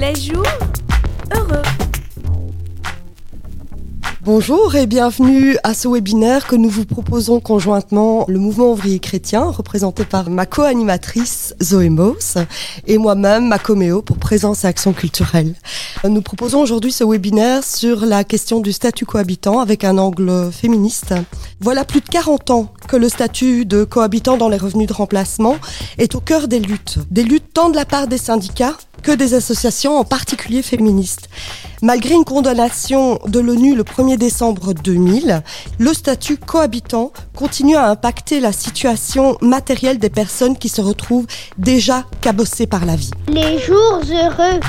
Les jours Bonjour et bienvenue à ce webinaire que nous vous proposons conjointement le mouvement ouvrier chrétien représenté par ma co-animatrice Zoé Mos et moi-même Macoméo pour Présence et Action culturelle. Nous proposons aujourd'hui ce webinaire sur la question du statut cohabitant avec un angle féministe. Voilà plus de 40 ans que le statut de cohabitant dans les revenus de remplacement est au cœur des luttes. Des luttes tant de la part des syndicats que des associations, en particulier féministes. Malgré une condamnation de l'ONU le 1er décembre 2000, le statut cohabitant continue à impacter la situation matérielle des personnes qui se retrouvent déjà cabossées par la vie. Les jours heureux.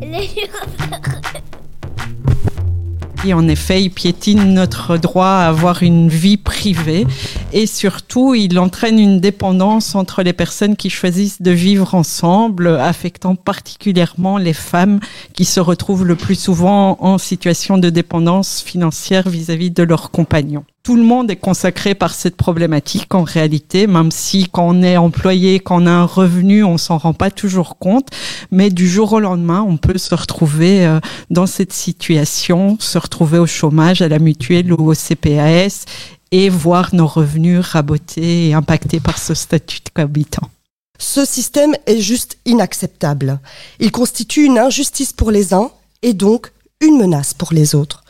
Les jours heureux. En effet, il piétine notre droit à avoir une vie privée et surtout, il entraîne une dépendance entre les personnes qui choisissent de vivre ensemble, affectant particulièrement les femmes qui se retrouvent le plus souvent en situation de dépendance financière vis-à-vis de leurs compagnons. Tout le monde est consacré par cette problématique en réalité, même si quand on est employé, quand on a un revenu, on s'en rend pas toujours compte. Mais du jour au lendemain, on peut se retrouver euh, dans cette situation, se retrouver au chômage, à la mutuelle ou au CPAS et voir nos revenus rabotés et impactés par ce statut de cohabitant. Ce système est juste inacceptable. Il constitue une injustice pour les uns et donc une menace pour les autres.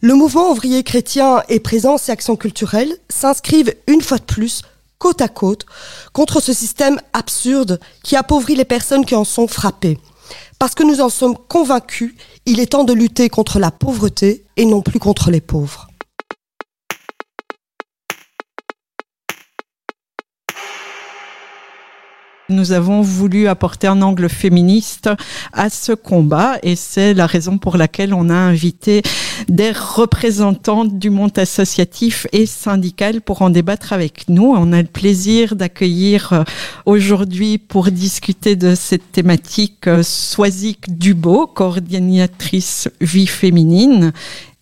Le mouvement ouvrier chrétien et Présence et Action culturelle s'inscrivent une fois de plus côte à côte contre ce système absurde qui appauvrit les personnes qui en sont frappées. Parce que nous en sommes convaincus, il est temps de lutter contre la pauvreté et non plus contre les pauvres. Nous avons voulu apporter un angle féministe à ce combat et c'est la raison pour laquelle on a invité des représentantes du monde associatif et syndical pour en débattre avec nous. On a le plaisir d'accueillir aujourd'hui pour discuter de cette thématique Soisic Dubo, coordinatrice vie féminine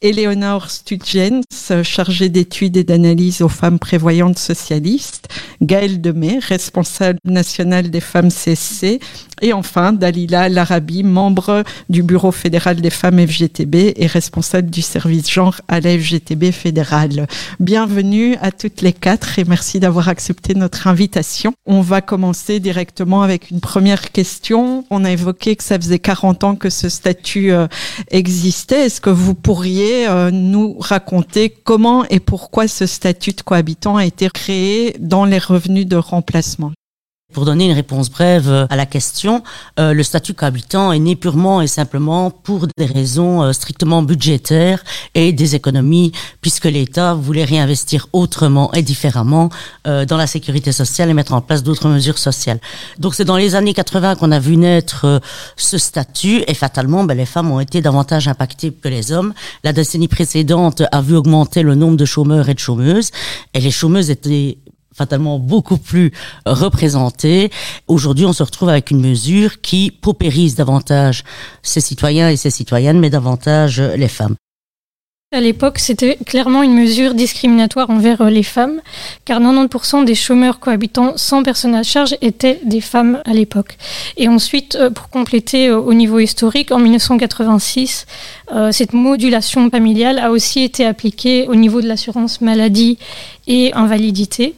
Éléonore Stutgens, chargée d'études et d'analyse aux femmes prévoyantes socialistes, Gaëlle Demey, responsable nationale des femmes CSC, et enfin Dalila Larabi, membre du Bureau fédéral des femmes FGTB et responsable du service genre à la FGTB fédérale. Bienvenue à toutes les quatre et merci d'avoir accepté notre invitation. On va commencer directement avec une première question. On a évoqué que ça faisait 40 ans que ce statut euh, existait. Est-ce que vous pourriez euh, nous raconter comment et pourquoi ce statut de cohabitant a été créé dans les revenus de remplacement? Pour donner une réponse brève à la question, euh, le statut cohabitant est né purement et simplement pour des raisons euh, strictement budgétaires et des économies, puisque l'État voulait réinvestir autrement et différemment euh, dans la sécurité sociale et mettre en place d'autres mesures sociales. Donc c'est dans les années 80 qu'on a vu naître euh, ce statut et fatalement, ben, les femmes ont été davantage impactées que les hommes. La décennie précédente a vu augmenter le nombre de chômeurs et de chômeuses et les chômeuses étaient fatalement beaucoup plus représentées. Aujourd'hui, on se retrouve avec une mesure qui paupérise davantage ces citoyens et ces citoyennes, mais davantage les femmes. À l'époque, c'était clairement une mesure discriminatoire envers les femmes, car 90% des chômeurs cohabitants sans personne à charge étaient des femmes à l'époque. Et ensuite, pour compléter au niveau historique, en 1986, cette modulation familiale a aussi été appliquée au niveau de l'assurance maladie et invalidité.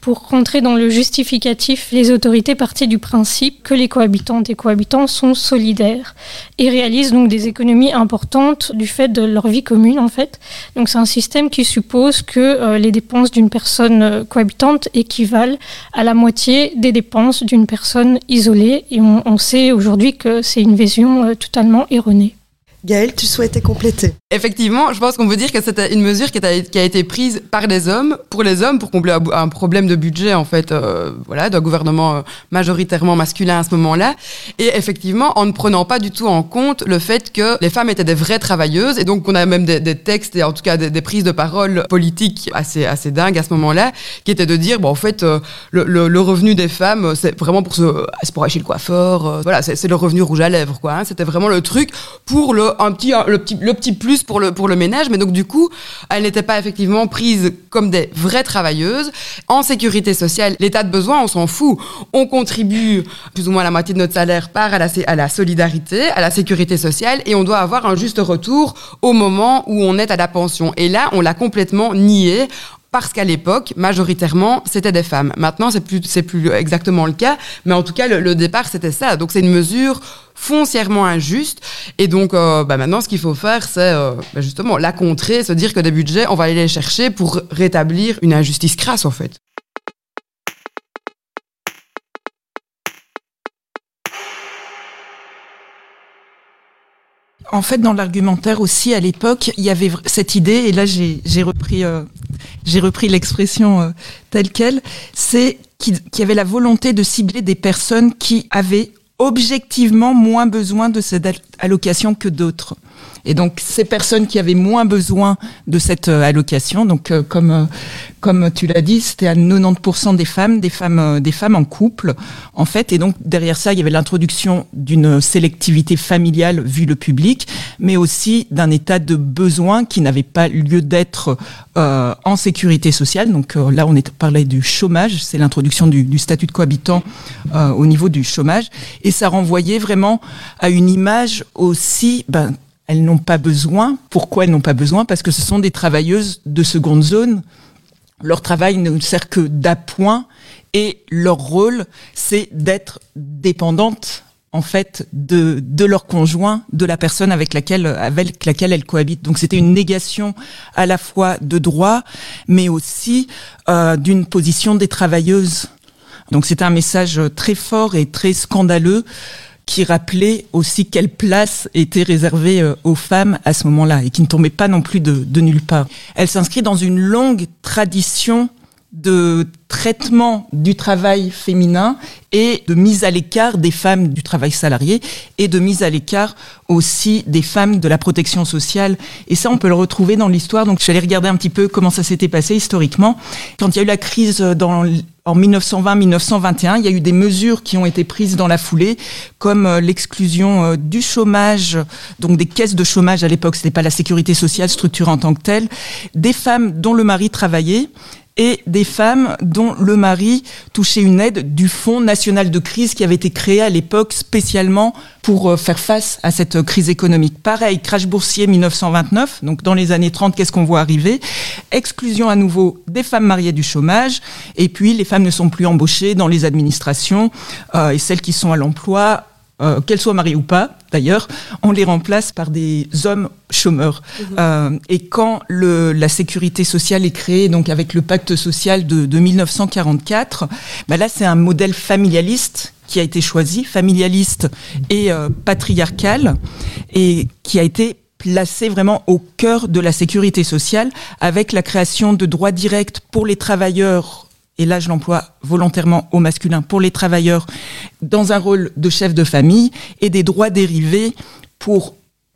Pour rentrer dans le justificatif, les autorités partaient du principe que les cohabitantes et cohabitants sont solidaires et réalisent donc des économies importantes du fait de leur vie commune en fait. Donc c'est un système qui suppose que euh, les dépenses d'une personne cohabitante équivalent à la moitié des dépenses d'une personne isolée et on, on sait aujourd'hui que c'est une vision euh, totalement erronée. Gaëlle, tu souhaitais compléter Effectivement, je pense qu'on veut dire que c'était une mesure qui a, été prise par des hommes, pour les hommes, pour combler un problème de budget, en fait, euh, voilà, d'un gouvernement euh, majoritairement masculin à ce moment-là. Et effectivement, en ne prenant pas du tout en compte le fait que les femmes étaient des vraies travailleuses, et donc on a même des, textes, et en tout cas des, prises de parole politiques assez, dingues à ce moment-là, qui étaient de dire, bon, en fait, euh, le, revenu des femmes, c'est vraiment pour se, pour chez le coiffeur, voilà, c'est le revenu rouge à lèvres, quoi. Hein, c'était vraiment le truc pour le un petit, le petit, le petit plus pour le, pour le ménage. Mais donc, du coup, elles n'étaient pas effectivement prises comme des vraies travailleuses. En sécurité sociale, l'état de besoin, on s'en fout. On contribue plus ou moins la moitié de notre salaire part à la, à la solidarité, à la sécurité sociale, et on doit avoir un juste retour au moment où on est à la pension. Et là, on l'a complètement nié parce qu'à l'époque, majoritairement, c'était des femmes. Maintenant, c'est plus, c'est plus exactement le cas, mais en tout cas, le, le départ, c'était ça. Donc, c'est une mesure foncièrement injuste. Et donc, euh, bah maintenant, ce qu'il faut faire, c'est euh, bah justement la contrer, se dire que des budgets, on va aller les chercher pour rétablir une injustice crasse, en fait. En fait, dans l'argumentaire aussi, à l'époque, il y avait cette idée, et là j'ai repris, euh, repris l'expression euh, telle qu'elle, c'est qu'il y avait la volonté de cibler des personnes qui avaient objectivement moins besoin de cette allocation que d'autres. Et donc ces personnes qui avaient moins besoin de cette euh, allocation, donc euh, comme euh, comme tu l'as dit, c'était à 90% des femmes, des femmes des femmes en couple en fait. Et donc derrière ça, il y avait l'introduction d'une sélectivité familiale vu le public, mais aussi d'un état de besoin qui n'avait pas lieu d'être en sécurité sociale. Donc là, on est du chômage, c'est l'introduction du, statut de cohabitant au niveau du chômage, et ça renvoyait vraiment à une image aussi. Ben, elles n'ont pas besoin. Pourquoi elles n'ont pas besoin? Parce que ce sont des travailleuses de seconde zone. Leur travail ne sert que d'appoint et leur rôle, c'est d'être dépendantes en fait de, de leur conjoint, de la personne avec laquelle avec laquelle elles cohabitent. Donc c'était une négation à la fois de droit, mais aussi euh, d'une position des travailleuses. Donc c'était un message très fort et très scandaleux qui rappelait aussi quelle place était réservée euh, aux femmes à ce moment-là et qui ne tombait pas non plus de, de nulle part. Elle s'inscrit dans une longue tradition de traitement du travail féminin et de mise à l'écart des femmes du travail salarié et de mise à l'écart aussi des femmes de la protection sociale. Et ça, on peut le retrouver dans l'histoire. Donc, j'allais regarder un petit peu comment ça s'était passé historiquement. Quand il y a eu la crise dans en 1920-1921, il y a eu des mesures qui ont été prises dans la foulée, comme l'exclusion du chômage, donc des caisses de chômage à l'époque, ce n'était pas la sécurité sociale structurée en tant que telle, des femmes dont le mari travaillait et des femmes dont le mari touchait une aide du Fonds national de crise qui avait été créé à l'époque spécialement pour faire face à cette crise économique. Pareil, crash boursier 1929, donc dans les années 30, qu'est-ce qu'on voit arriver? Exclusion à nouveau des femmes mariées du chômage, et puis les femmes ne sont plus embauchées dans les administrations, euh, et celles qui sont à l'emploi euh, qu'elles soient mariées ou pas, d'ailleurs, on les remplace par des hommes chômeurs. Mmh. Euh, et quand le, la sécurité sociale est créée, donc avec le pacte social de, de 1944, bah là c'est un modèle familialiste qui a été choisi, familialiste et euh, patriarcal, et qui a été placé vraiment au cœur de la sécurité sociale avec la création de droits directs pour les travailleurs et là je l'emploie volontairement au masculin, pour les travailleurs dans un rôle de chef de famille et des droits dérivés pour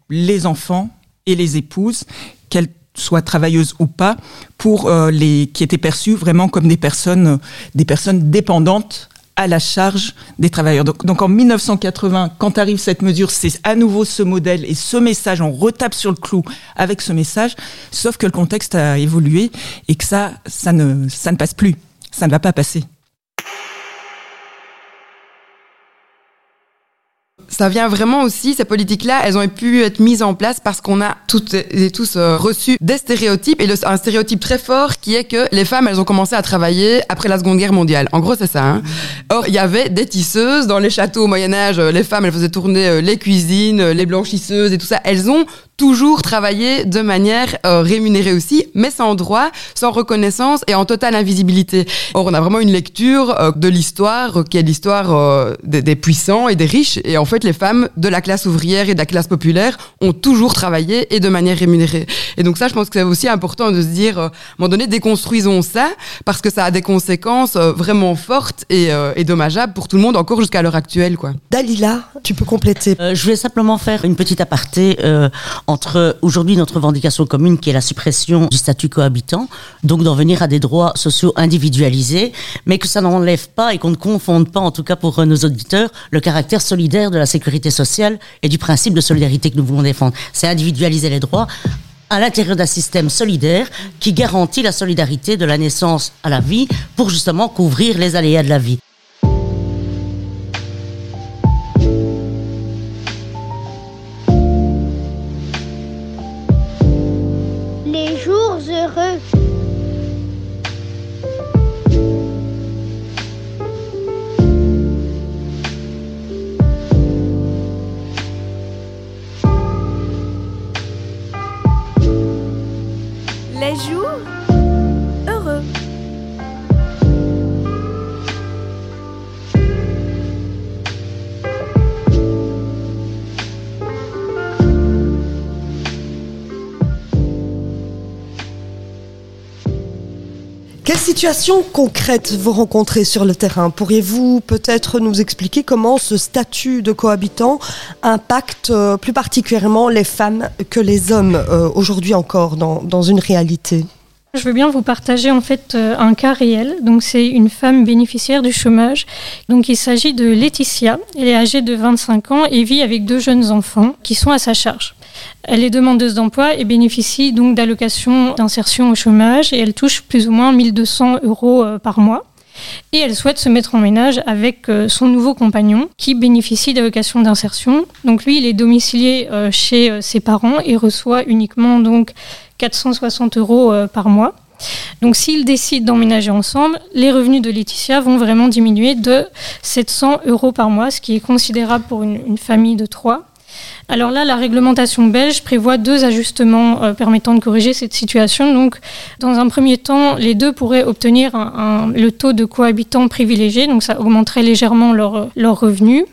les enfants et les épouses, qu'elles soient travailleuses ou pas, pour euh, les qui étaient perçues vraiment comme des personnes, des personnes dépendantes à la charge des travailleurs. Donc, donc en 1980, quand arrive cette mesure, c'est à nouveau ce modèle et ce message, on retape sur le clou avec ce message, sauf que le contexte a évolué et que ça, ça ne, ça ne passe plus ça ne va pas passer. Ça vient vraiment aussi, ces politiques-là, elles ont pu être mises en place parce qu'on a toutes et tous euh, reçu des stéréotypes et un stéréotype très fort qui est que les femmes, elles ont commencé à travailler après la Seconde Guerre mondiale. En gros, c'est ça. Hein. Or, il y avait des tisseuses dans les châteaux au Moyen Âge. Les femmes, elles faisaient tourner les cuisines, les blanchisseuses et tout ça. Elles ont toujours travailler de manière euh, rémunérée aussi, mais sans droit, sans reconnaissance et en totale invisibilité. Or, on a vraiment une lecture euh, de l'histoire euh, qui est l'histoire euh, des, des puissants et des riches. Et en fait, les femmes de la classe ouvrière et de la classe populaire ont toujours travaillé et de manière rémunérée. Et donc ça, je pense que c'est aussi important de se dire, euh, à un moment donné, déconstruisons ça, parce que ça a des conséquences euh, vraiment fortes et, euh, et dommageables pour tout le monde, encore jusqu'à l'heure actuelle. Quoi. Dalila, tu peux compléter. Euh, je voulais simplement faire une petite aparté euh, entre aujourd'hui notre revendication commune qui est la suppression du statut cohabitant, donc d'en venir à des droits sociaux individualisés, mais que ça n'enlève pas et qu'on ne confonde pas, en tout cas pour euh, nos auditeurs, le caractère solidaire de la sécurité sociale et du principe de solidarité que nous voulons défendre. C'est individualiser les droits à l'intérieur d'un système solidaire qui garantit la solidarité de la naissance à la vie pour justement couvrir les aléas de la vie. Les situations concrètes vous rencontrez sur le terrain Pourriez-vous peut-être nous expliquer comment ce statut de cohabitant impacte euh, plus particulièrement les femmes que les hommes euh, aujourd'hui encore dans, une réalité? Je veux bien vous partager en fait euh, un cas réel. C'est une femme bénéficiaire du chômage. Donc il s'agit de Laetitia. Elle est âgée de 25 ans et vit avec deux jeunes enfants qui sont à sa charge. Elle est demandeuse d'emploi et bénéficie donc d'allocations d'insertion au chômage et elle touche plus ou moins 1200 euros euh, par mois. Et elle souhaite se mettre en ménage avec euh, son nouveau compagnon qui bénéficie d'allocations d'insertion. Donc lui, il est domicilié euh, chez euh, ses parents et reçoit uniquement donc 460 euros euh, par mois. Donc s'ils décident d'emménager ensemble, les revenus de Laetitia vont vraiment diminuer de 700 euros par mois, ce qui est considérable pour une famille de trois. Alors là, la réglementation belge prévoit deux ajustements euh, permettant de corriger cette situation. Donc, dans un premier temps, les deux pourraient obtenir le taux de cohabitant privilégié, donc ça augmenterait légèrement leur, leur revenu.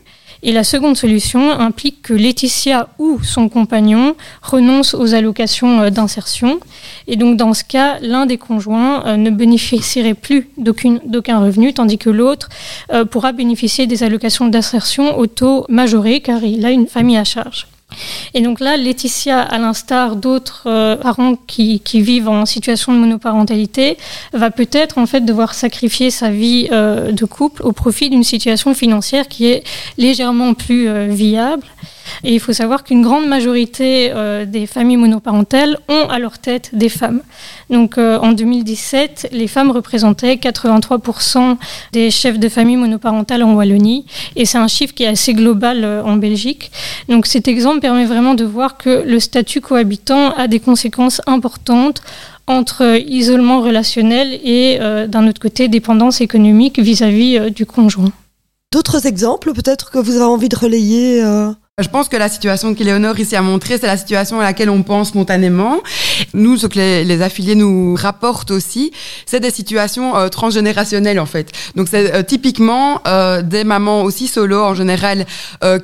Et la seconde solution implique que Laetitia ou son compagnon renoncent aux allocations euh, d'insertion. Et donc, dans ce cas, l'un des conjoints euh, ne bénéficierait plus d'aucun revenu, tandis que l'autre euh, pourra bénéficier des allocations d'insertion au taux majoré, car il a une famille à charge. Et donc là, Laetitia, à l'instar d'autres euh, parents qui, vivent en situation de monoparentalité, va peut-être en fait devoir sacrifier sa vie euh, de couple au profit d'une situation financière qui est légèrement plus euh, viable. Et il faut savoir qu'une grande majorité euh, des familles monoparentales ont à leur tête des femmes. Donc euh, en 2017, les femmes représentaient 83% des chefs de famille monoparentales en Wallonie. Et c'est un chiffre qui est assez global euh, en Belgique. Donc cet exemple permet vraiment de voir que le statut cohabitant a des conséquences importantes entre isolement relationnel et d'un autre côté dépendance économique vis-à-vis du conjoint. D'autres exemples peut-être que vous avez envie de relayer Je pense que la situation qu'Éléonore ici a montrée, c'est la situation à laquelle on pense spontanément. Nous, ce que les, affiliés nous rapportent aussi, c'est des situations euh, transgénérationnelles en fait. Donc c'est euh, typiquement euh, des mamans aussi solo en général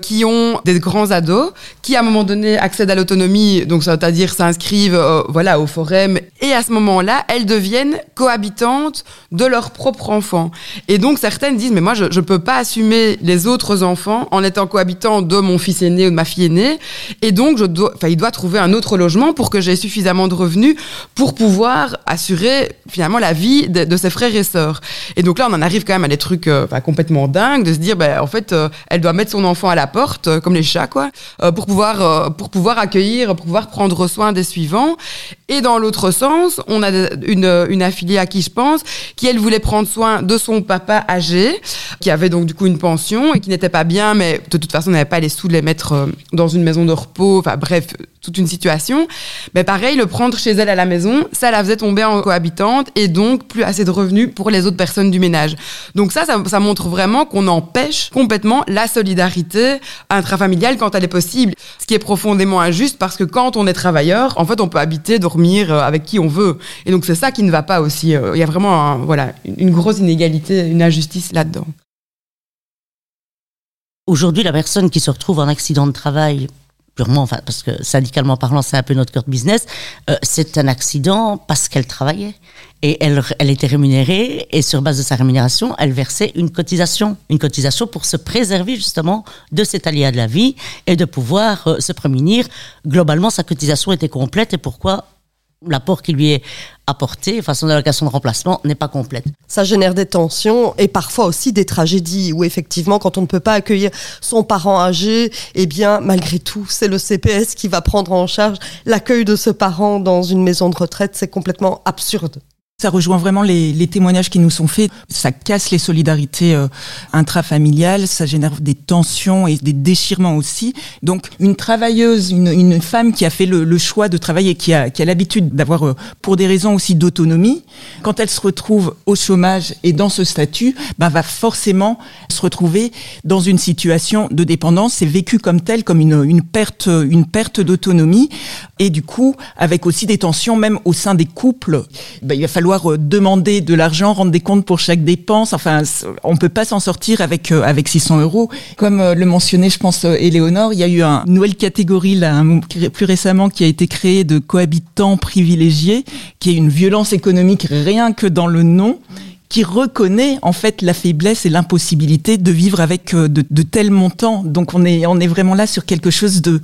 qui ont des grands ados, qui à un moment donné accèdent à l'autonomie, donc c'est-à-dire s'inscrivent voilà au forum, et à ce moment-là, elles deviennent cohabitantes de leur propre enfant. Et donc certaines disent mais moi je je peux pas assumer les autres enfants en étant cohabitant de mon fils aîné ou de ma fille aînée, et donc je dois, il doit trouver un autre logement pour que j'ai suffisamment de revenus pour pouvoir assurer finalement la vie de, de ses frères et sœurs. Et donc là on en arrive quand même à des trucs euh, complètement dingues de se dire ben en fait euh, elle doit mettre son enfant à la porte euh, comme les chats quoi euh, pour pouvoir euh, pour pouvoir accueillir pour pouvoir prendre soin des suivants. Et dans l'autre sens, on a une, une affiliée à qui je pense, qui elle voulait prendre soin de son papa âgé, qui avait donc du coup une pension et qui n'était pas bien, mais de toute façon n'avait pas les sous de les mettre euh, dans une maison de repos, enfin bref, toute une situation. Mais pareil, le prendre chez elle à la maison, ça la faisait tomber en cohabitante et donc plus assez de revenus pour les autres personnes du ménage. Donc ça, ça, montre vraiment qu'on empêche complètement la solidarité intrafamiliale quand elle est possible. Ce qui est profondément injuste parce que quand on est travailleur, en fait, on peut habiter, dormir euh, avec qui on veut. Et donc c'est ça qui ne va pas aussi. Euh, Il y a vraiment voilà, une grosse inégalité, une injustice là-dedans. Aujourd'hui, la personne qui se retrouve en accident de travail, purement, enfin, parce que syndicalement parlant, c'est un peu notre cœur de business, euh, c'est un accident parce qu'elle travaillait. Et elle, elle était rémunérée, et sur base de sa rémunération, elle versait une cotisation. Une cotisation pour se préserver justement de cet aléa de la vie et de pouvoir euh, se prémunir. Globalement, sa cotisation était complète, et pourquoi l'apport qui lui est apporté, enfin son de remplacement, n'est pas complète. Ça génère des tensions et parfois aussi des tragédies où effectivement, quand on ne peut pas accueillir son parent âgé, eh bien, malgré tout, c'est le CPS qui va prendre en charge l'accueil de ce parent dans une maison de retraite. C'est complètement absurde. Ça rejoint vraiment les, les, témoignages qui nous sont faits. Ça casse les solidarités euh, intrafamiliales, ça génère des tensions et des déchirements aussi. Donc une travailleuse, une, une femme qui a fait le, le, choix de travailler, qui a, qui a l'habitude d'avoir, euh, pour des raisons aussi d'autonomie, quand elle se retrouve au chômage et dans ce statut, ben, va forcément se retrouver dans une situation de dépendance. C'est vécu comme tel, comme une, une perte, une perte d'autonomie. Et du coup, avec aussi des tensions même au sein des couples. Ben, il va falloir demander de l'argent, rendre des comptes pour chaque dépense. Enfin, on peut pas s'en sortir avec euh, avec 600 euros. Comme euh, le mentionnait, je pense, Éléonore, il y a eu un, une nouvelle catégorie là, plus récemment qui a été créée de cohabitants privilégiés, qui est une violence économique rien que dans le nom qui reconnaît en fait la faiblesse et l'impossibilité de vivre avec de, tels montants. Donc on est on est vraiment là sur quelque chose de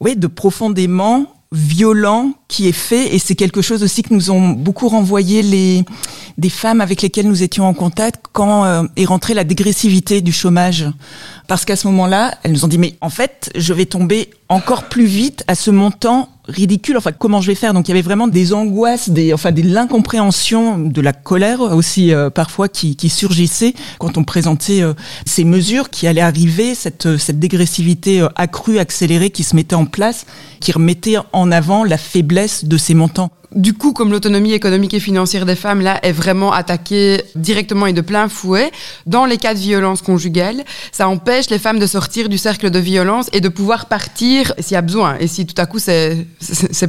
ouais, de profondément violent qui est fait et c'est quelque chose aussi que nous ont beaucoup renvoyé les des femmes avec lesquelles nous étions en contact quand euh, est rentrée la dégressivité du chômage. Parce qu'à ce moment-là elles nous ont dit mais en fait je vais tomber encore plus vite à ce montant ridicule enfin comment je vais faire? Donc il y avait vraiment des angoisses des enfin de l'incompréhension de la colère aussi euh, parfois qui, qui surgissait quand on présentait euh, ces mesures qui allaient arriver cette cette dégressivité euh, accrue accélérée qui se mettait en place qui remettait en avant la faiblesse de ces montants du coup, comme l'autonomie économique et financière des femmes, là, est vraiment attaquée directement et de plein fouet, dans les cas de violence conjugale, ça empêche les femmes de sortir du cercle de violence et de pouvoir partir s'il y a besoin, et si tout à coup c'est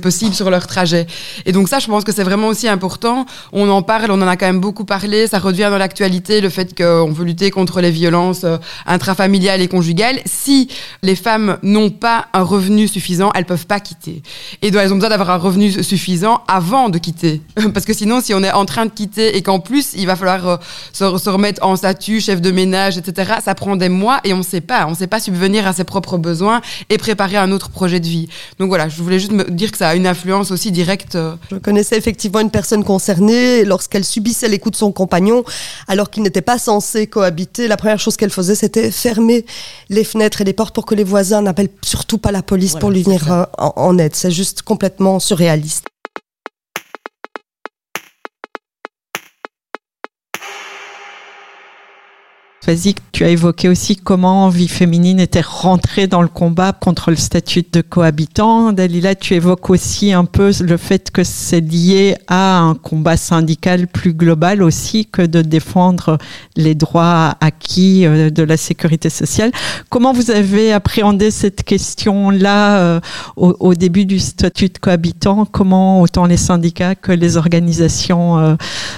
possible sur leur trajet. Et donc ça, je pense que c'est vraiment aussi important. On en parle, on en a quand même beaucoup parlé, ça revient dans l'actualité, le fait qu'on veut lutter contre les violences euh, intrafamiliales et conjugales. Si les femmes n'ont pas un revenu suffisant, elles peuvent pas quitter. Et donc elles ont besoin d'avoir un revenu suffisant avant de quitter. Parce que sinon, si on est en train de quitter et qu'en plus, il va falloir euh, se, se, remettre en statut, chef de ménage, etc., ça prend des mois et on ne sait pas. On ne sait pas subvenir à ses propres besoins et préparer un autre projet de vie. Donc voilà, je voulais juste me dire que ça a une influence aussi directe. euh, Je connaissais effectivement une personne concernée lorsqu'elle subissait les coups de son compagnon alors qu'il n'était pas censé cohabiter. La première chose qu'elle faisait, c'était fermer les fenêtres et les portes pour que les voisins n'appellent surtout pas la police Voilà, pour lui venir euh, en, en aide. C'est juste complètement surréaliste. Vas-y, tu as évoqué aussi comment Vie Féminine était rentrée dans le combat contre le statut de cohabitant. Dalila, tu évoques aussi un peu le fait que c'est lié à un combat syndical plus global aussi que de défendre les droits acquis euh, de la sécurité sociale. Comment vous avez appréhendé cette question-là euh, au, début du statut de cohabitant? Comment autant les syndicats que les organisations euh,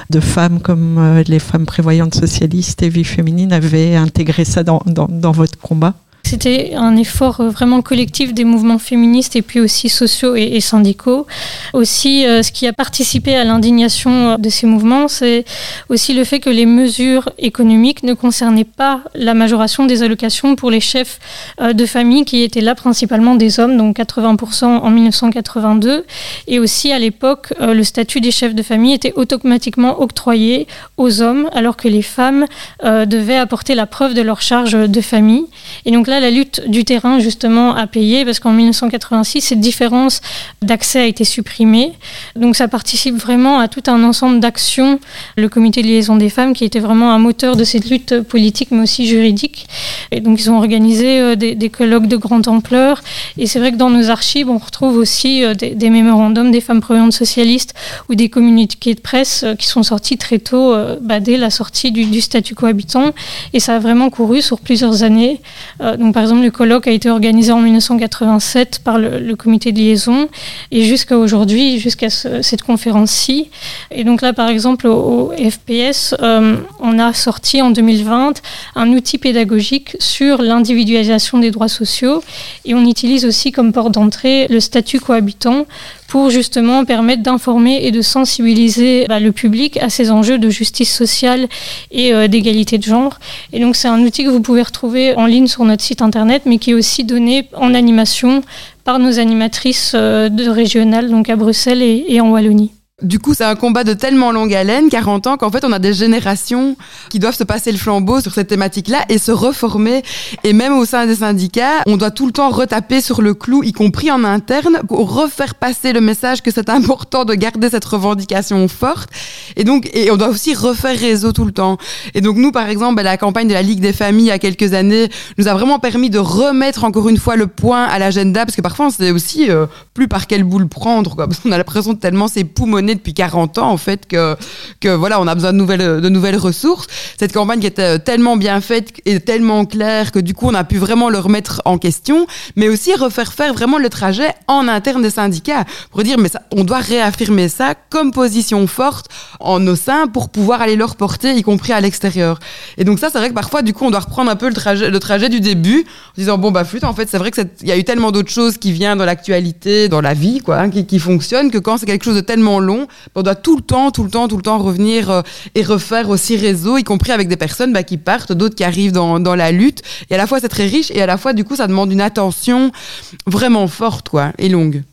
de femmes comme les femmes prévoyantes socialistes et Vie Féminine avaient intégré ça dans, dans votre combat C'était un effort euh, vraiment collectif des mouvements féministes et puis aussi sociaux et, syndicaux. Aussi, euh, ce qui a participé à l'indignation euh, de ces mouvements, c'est aussi le fait que les mesures économiques ne concernaient pas la majoration des allocations pour les chefs de famille qui étaient là principalement des hommes, donc 80% en 1982. Et aussi, à l'époque, le statut des chefs de famille était automatiquement octroyé aux hommes, alors que les femmes devaient apporter la preuve de leur charge de famille. Et donc là, la lutte du terrain, justement, a payé, parce qu'en 1986, cette différence d'accès a été supprimée. Donc ça participe vraiment à tout un ensemble d'actions, le comité de liaison des femmes, qui était vraiment un moteur de cette lutte politique, mais aussi juridique. Et donc ils ont organisé euh, des, colloques de grande ampleur. Et c'est vrai que dans nos archives, on retrouve aussi euh, des, mémorandums des femmes prévenantes socialistes ou des communiqués de presse euh, qui sont sortis très tôt, bah, dès la sortie du, du, statut cohabitant. Et ça a vraiment couru sur plusieurs années. donc par exemple, le colloque a été organisé en 1987 par le, comité de liaison et jusqu'à aujourd'hui, jusqu'à ce, cette conférence-ci. Et donc là, par exemple, au, au FPS, euh, on a sorti en 2020 un outil pédagogique sur l'individualisation des droits sociaux et on utilise aussi comme porte d'entrée le statut cohabitant pour justement permettre d'informer et de sensibiliser bah, le public à ces enjeux de justice sociale et euh, d'égalité de genre. Et donc c'est un outil que vous pouvez retrouver en ligne sur notre site internet, mais qui est aussi donné en animation par nos animatrices euh, de régionales, donc à Bruxelles et, et en Wallonie. Du coup, c'est un combat de tellement longue haleine, 40 ans, qu'en fait, on a des générations qui doivent se passer le flambeau sur cette thématique-là et se reformer. Et même au sein des syndicats, on doit tout le temps retaper sur le clou, y compris en interne, pour refaire passer le message que c'est important de garder cette revendication forte. Et donc, et on doit aussi refaire réseau tout le temps. Et donc, nous, par exemple, la campagne de la Ligue des familles, il y a quelques années, nous a vraiment permis de remettre encore une fois le point à l'agenda, parce que parfois, on sait aussi euh, plus par quelle boule prendre, quoi. Parce qu'on a l'impression de tellement c'est depuis 40 ans en fait que que voilà on a besoin de nouvelles de nouvelles ressources. Cette campagne qui était tellement bien faite et tellement claire que du coup on a pu vraiment le remettre en question mais aussi refaire faire vraiment le trajet en interne des syndicats pour dire mais on doit réaffirmer ça comme position forte en nos seins pour pouvoir aller leur porter y compris à l'extérieur. Et donc ça c'est vrai que parfois du coup on doit reprendre un peu le trajet le trajet du début en disant bon bah flûte en fait c'est vrai que il y a eu tellement d'autres choses qui viennent dans l'actualité dans la vie quoi hein, qui, qui fonctionnent que quand c'est quelque chose de tellement long on doit tout le temps, tout le temps, tout le temps revenir euh, et refaire aussi réseau, y compris avec des personnes bah, qui partent, d'autres qui arrivent dans, dans la lutte. Et à la fois, c'est très riche et à la fois, du coup, ça demande une attention vraiment forte quoi, et longue.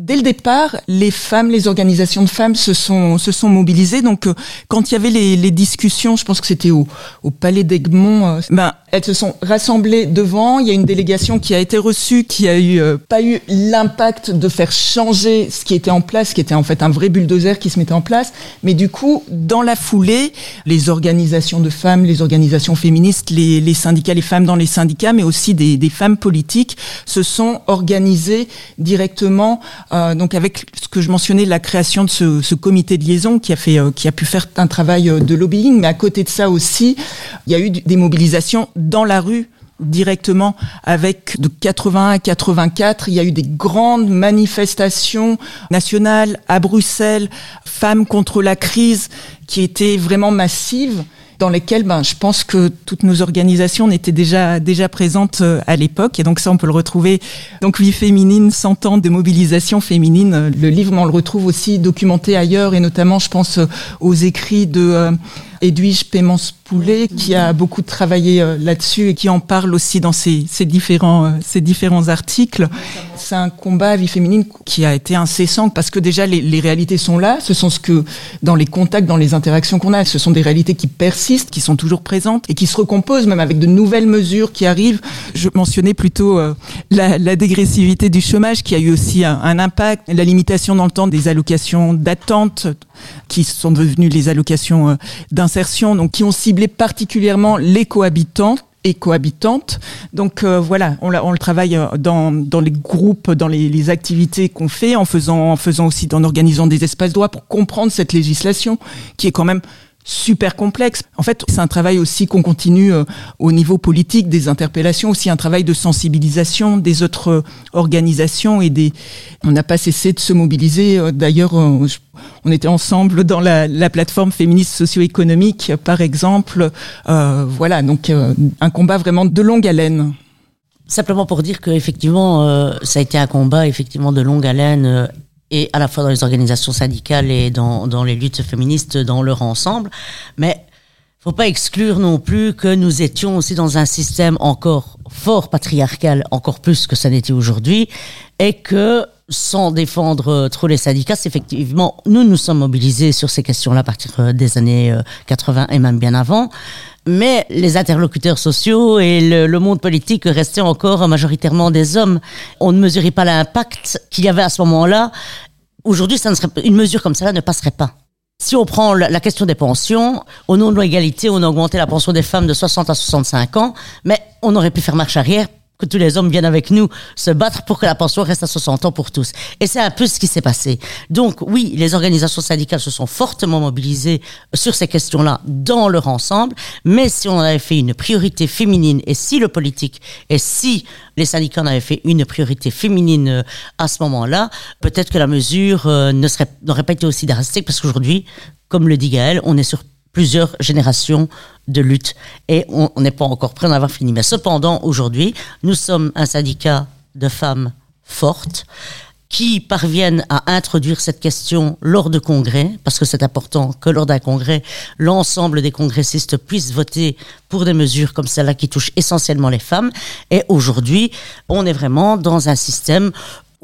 Dès le départ, les femmes, les organisations de femmes se sont se sont mobilisées. Donc, euh, quand il y avait les, les, discussions, je pense que c'était au, au Palais d'Egmont, euh, ben elles se sont rassemblées devant. Il y a une délégation qui a été reçue, qui a eu euh, pas eu l'impact de faire changer ce qui était en place, qui était en fait un vrai bulldozer qui se mettait en place. Mais du coup, dans la foulée, les organisations de femmes, les organisations féministes, les, les syndicats, les femmes dans les syndicats, mais aussi des, des femmes politiques, se sont organisées directement euh, donc avec ce que je mentionnais, la création de ce, ce comité de liaison qui a fait, euh, qui a pu faire un travail euh, de lobbying, mais à côté de ça aussi, il y a eu des mobilisations dans la rue directement avec de 81 à 84, il y a eu des grandes manifestations nationales à Bruxelles, femmes contre la crise, qui étaient vraiment massives dans lesquelles ben, je pense que toutes nos organisations étaient déjà, déjà présentes euh, à l'époque. Et donc ça, on peut le retrouver. Donc Vie féminine, 100 ans de mobilisation féminine. Le livre, on le retrouve aussi documenté ailleurs, et notamment, je pense, euh, aux écrits de... Euh, Edwige Pémence-Poulet, qui a beaucoup travaillé euh, là-dessus et qui en parle aussi dans ses, ses différents, euh, ses différents articles. C'est un combat vie féminine qui a été incessant parce que déjà les, les, réalités sont là. Ce sont ce que, dans les contacts, dans les interactions qu'on a, ce sont des réalités qui persistent, qui sont toujours présentes et qui se recomposent même avec de nouvelles mesures qui arrivent. Je mentionnais plutôt euh, la, la, dégressivité du chômage qui a eu aussi un, un impact, la limitation dans le temps des allocations d'attente qui sont devenues les allocations d'insertion, donc qui ont ciblé particulièrement les cohabitants et cohabitantes. Donc euh, voilà, on, le travaille euh, dans, les groupes, dans les, activités qu'on fait, en faisant aussi, en organisant des espaces droits pour comprendre cette législation qui est quand même super complexe. En fait, c'est un travail aussi qu'on continue euh, au niveau politique, des interpellations, aussi un travail de sensibilisation des autres euh, organisations et des. On n'a pas cessé de se mobiliser. Euh, D'ailleurs, on était ensemble dans la, la plateforme féministe socio-économique, par exemple. Euh, voilà, donc un combat vraiment de longue haleine. Simplement pour dire que effectivement, ça a été un combat effectivement de longue haleine et à la fois dans les organisations syndicales et dans, dans les luttes féministes dans leur ensemble. Mais faut pas exclure non plus que nous étions aussi dans un système encore fort patriarcal, encore plus que ça n'était aujourd'hui, et que sans défendre trop les syndicats, effectivement, nous nous sommes mobilisés sur ces questions-là à partir des années 80 et même bien avant. Mais les interlocuteurs sociaux et le, monde politique restaient encore majoritairement des hommes. On ne mesurait pas l'impact qu'il y avait à ce moment-là. Aujourd'hui, une mesure comme ça ne passerait pas. Si on prend la question des pensions, au nom de l'égalité, on a augmenté la pension des femmes de 60 à 65 ans, mais on aurait pu faire marche arrière que tous les hommes viennent avec nous se battre pour que la pension reste à 60 ans pour tous. Et c'est un peu ce qui s'est passé. Donc oui, les organisations syndicales se sont fortement mobilisées sur ces questions-là dans leur ensemble, mais si on avait fait une priorité féminine et si le politique et si les syndicats en avaient fait une priorité féminine euh, à ce moment-là, peut-être que la mesure euh, n'aurait pas été aussi drastique parce qu'aujourd'hui, comme le dit Gaël, on est sur plusieurs générations de lutte et on n'est pas encore prêt d'en avoir fini. Mais cependant, aujourd'hui, nous sommes un syndicat de femmes fortes qui parviennent à introduire cette question lors de congrès, parce que c'est important que lors d'un congrès, l'ensemble des congressistes puissent voter pour des mesures comme celle-là qui touchent essentiellement les femmes. Et aujourd'hui, on est vraiment dans un système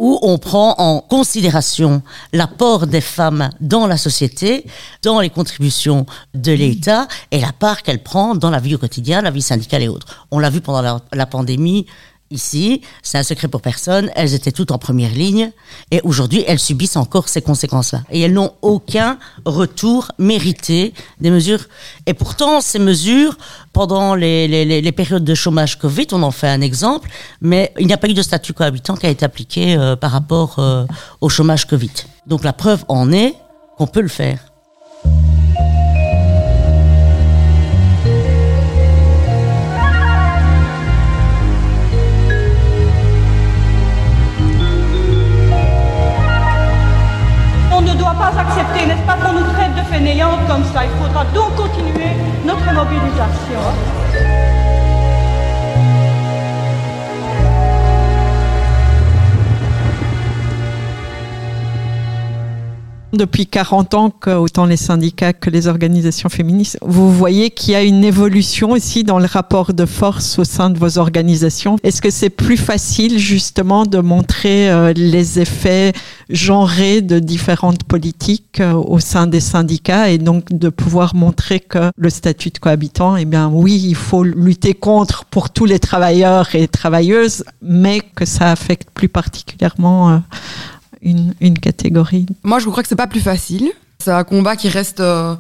où on prend en considération l'apport des femmes dans la société, dans les contributions de l'État et la part qu'elles prennent dans la vie au quotidien, la vie syndicale et autres. On l'a vu pendant la, la pandémie, Ici, c'est un secret pour personne, elles étaient toutes en première ligne et aujourd'hui, elles subissent encore ces conséquences-là. Et elles n'ont aucun retour mérité des mesures. Et pourtant, ces mesures, pendant les, les, les périodes de chômage Covid, on en fait un exemple, mais il n'y a pas eu de statut cohabitant qui a été appliqué euh, par rapport euh, au chômage Covid. Donc la preuve en est qu'on peut le faire. Comme ça. Il faudra donc continuer notre mobilisation. Depuis 40 ans, que autant les syndicats que les organisations féministes, vous voyez qu'il y a une évolution aussi dans le rapport de force au sein de vos organisations. Est-ce que c'est plus facile justement de montrer euh, les effets genrés de différentes politiques euh, au sein des syndicats et donc de pouvoir montrer que le statut de cohabitant, eh bien oui, il faut lutter contre pour tous les travailleurs et travailleuses, mais que ça affecte plus particulièrement euh, une, une, catégorie Moi, je crois que c'est pas plus facile. C'est un combat qui reste euh,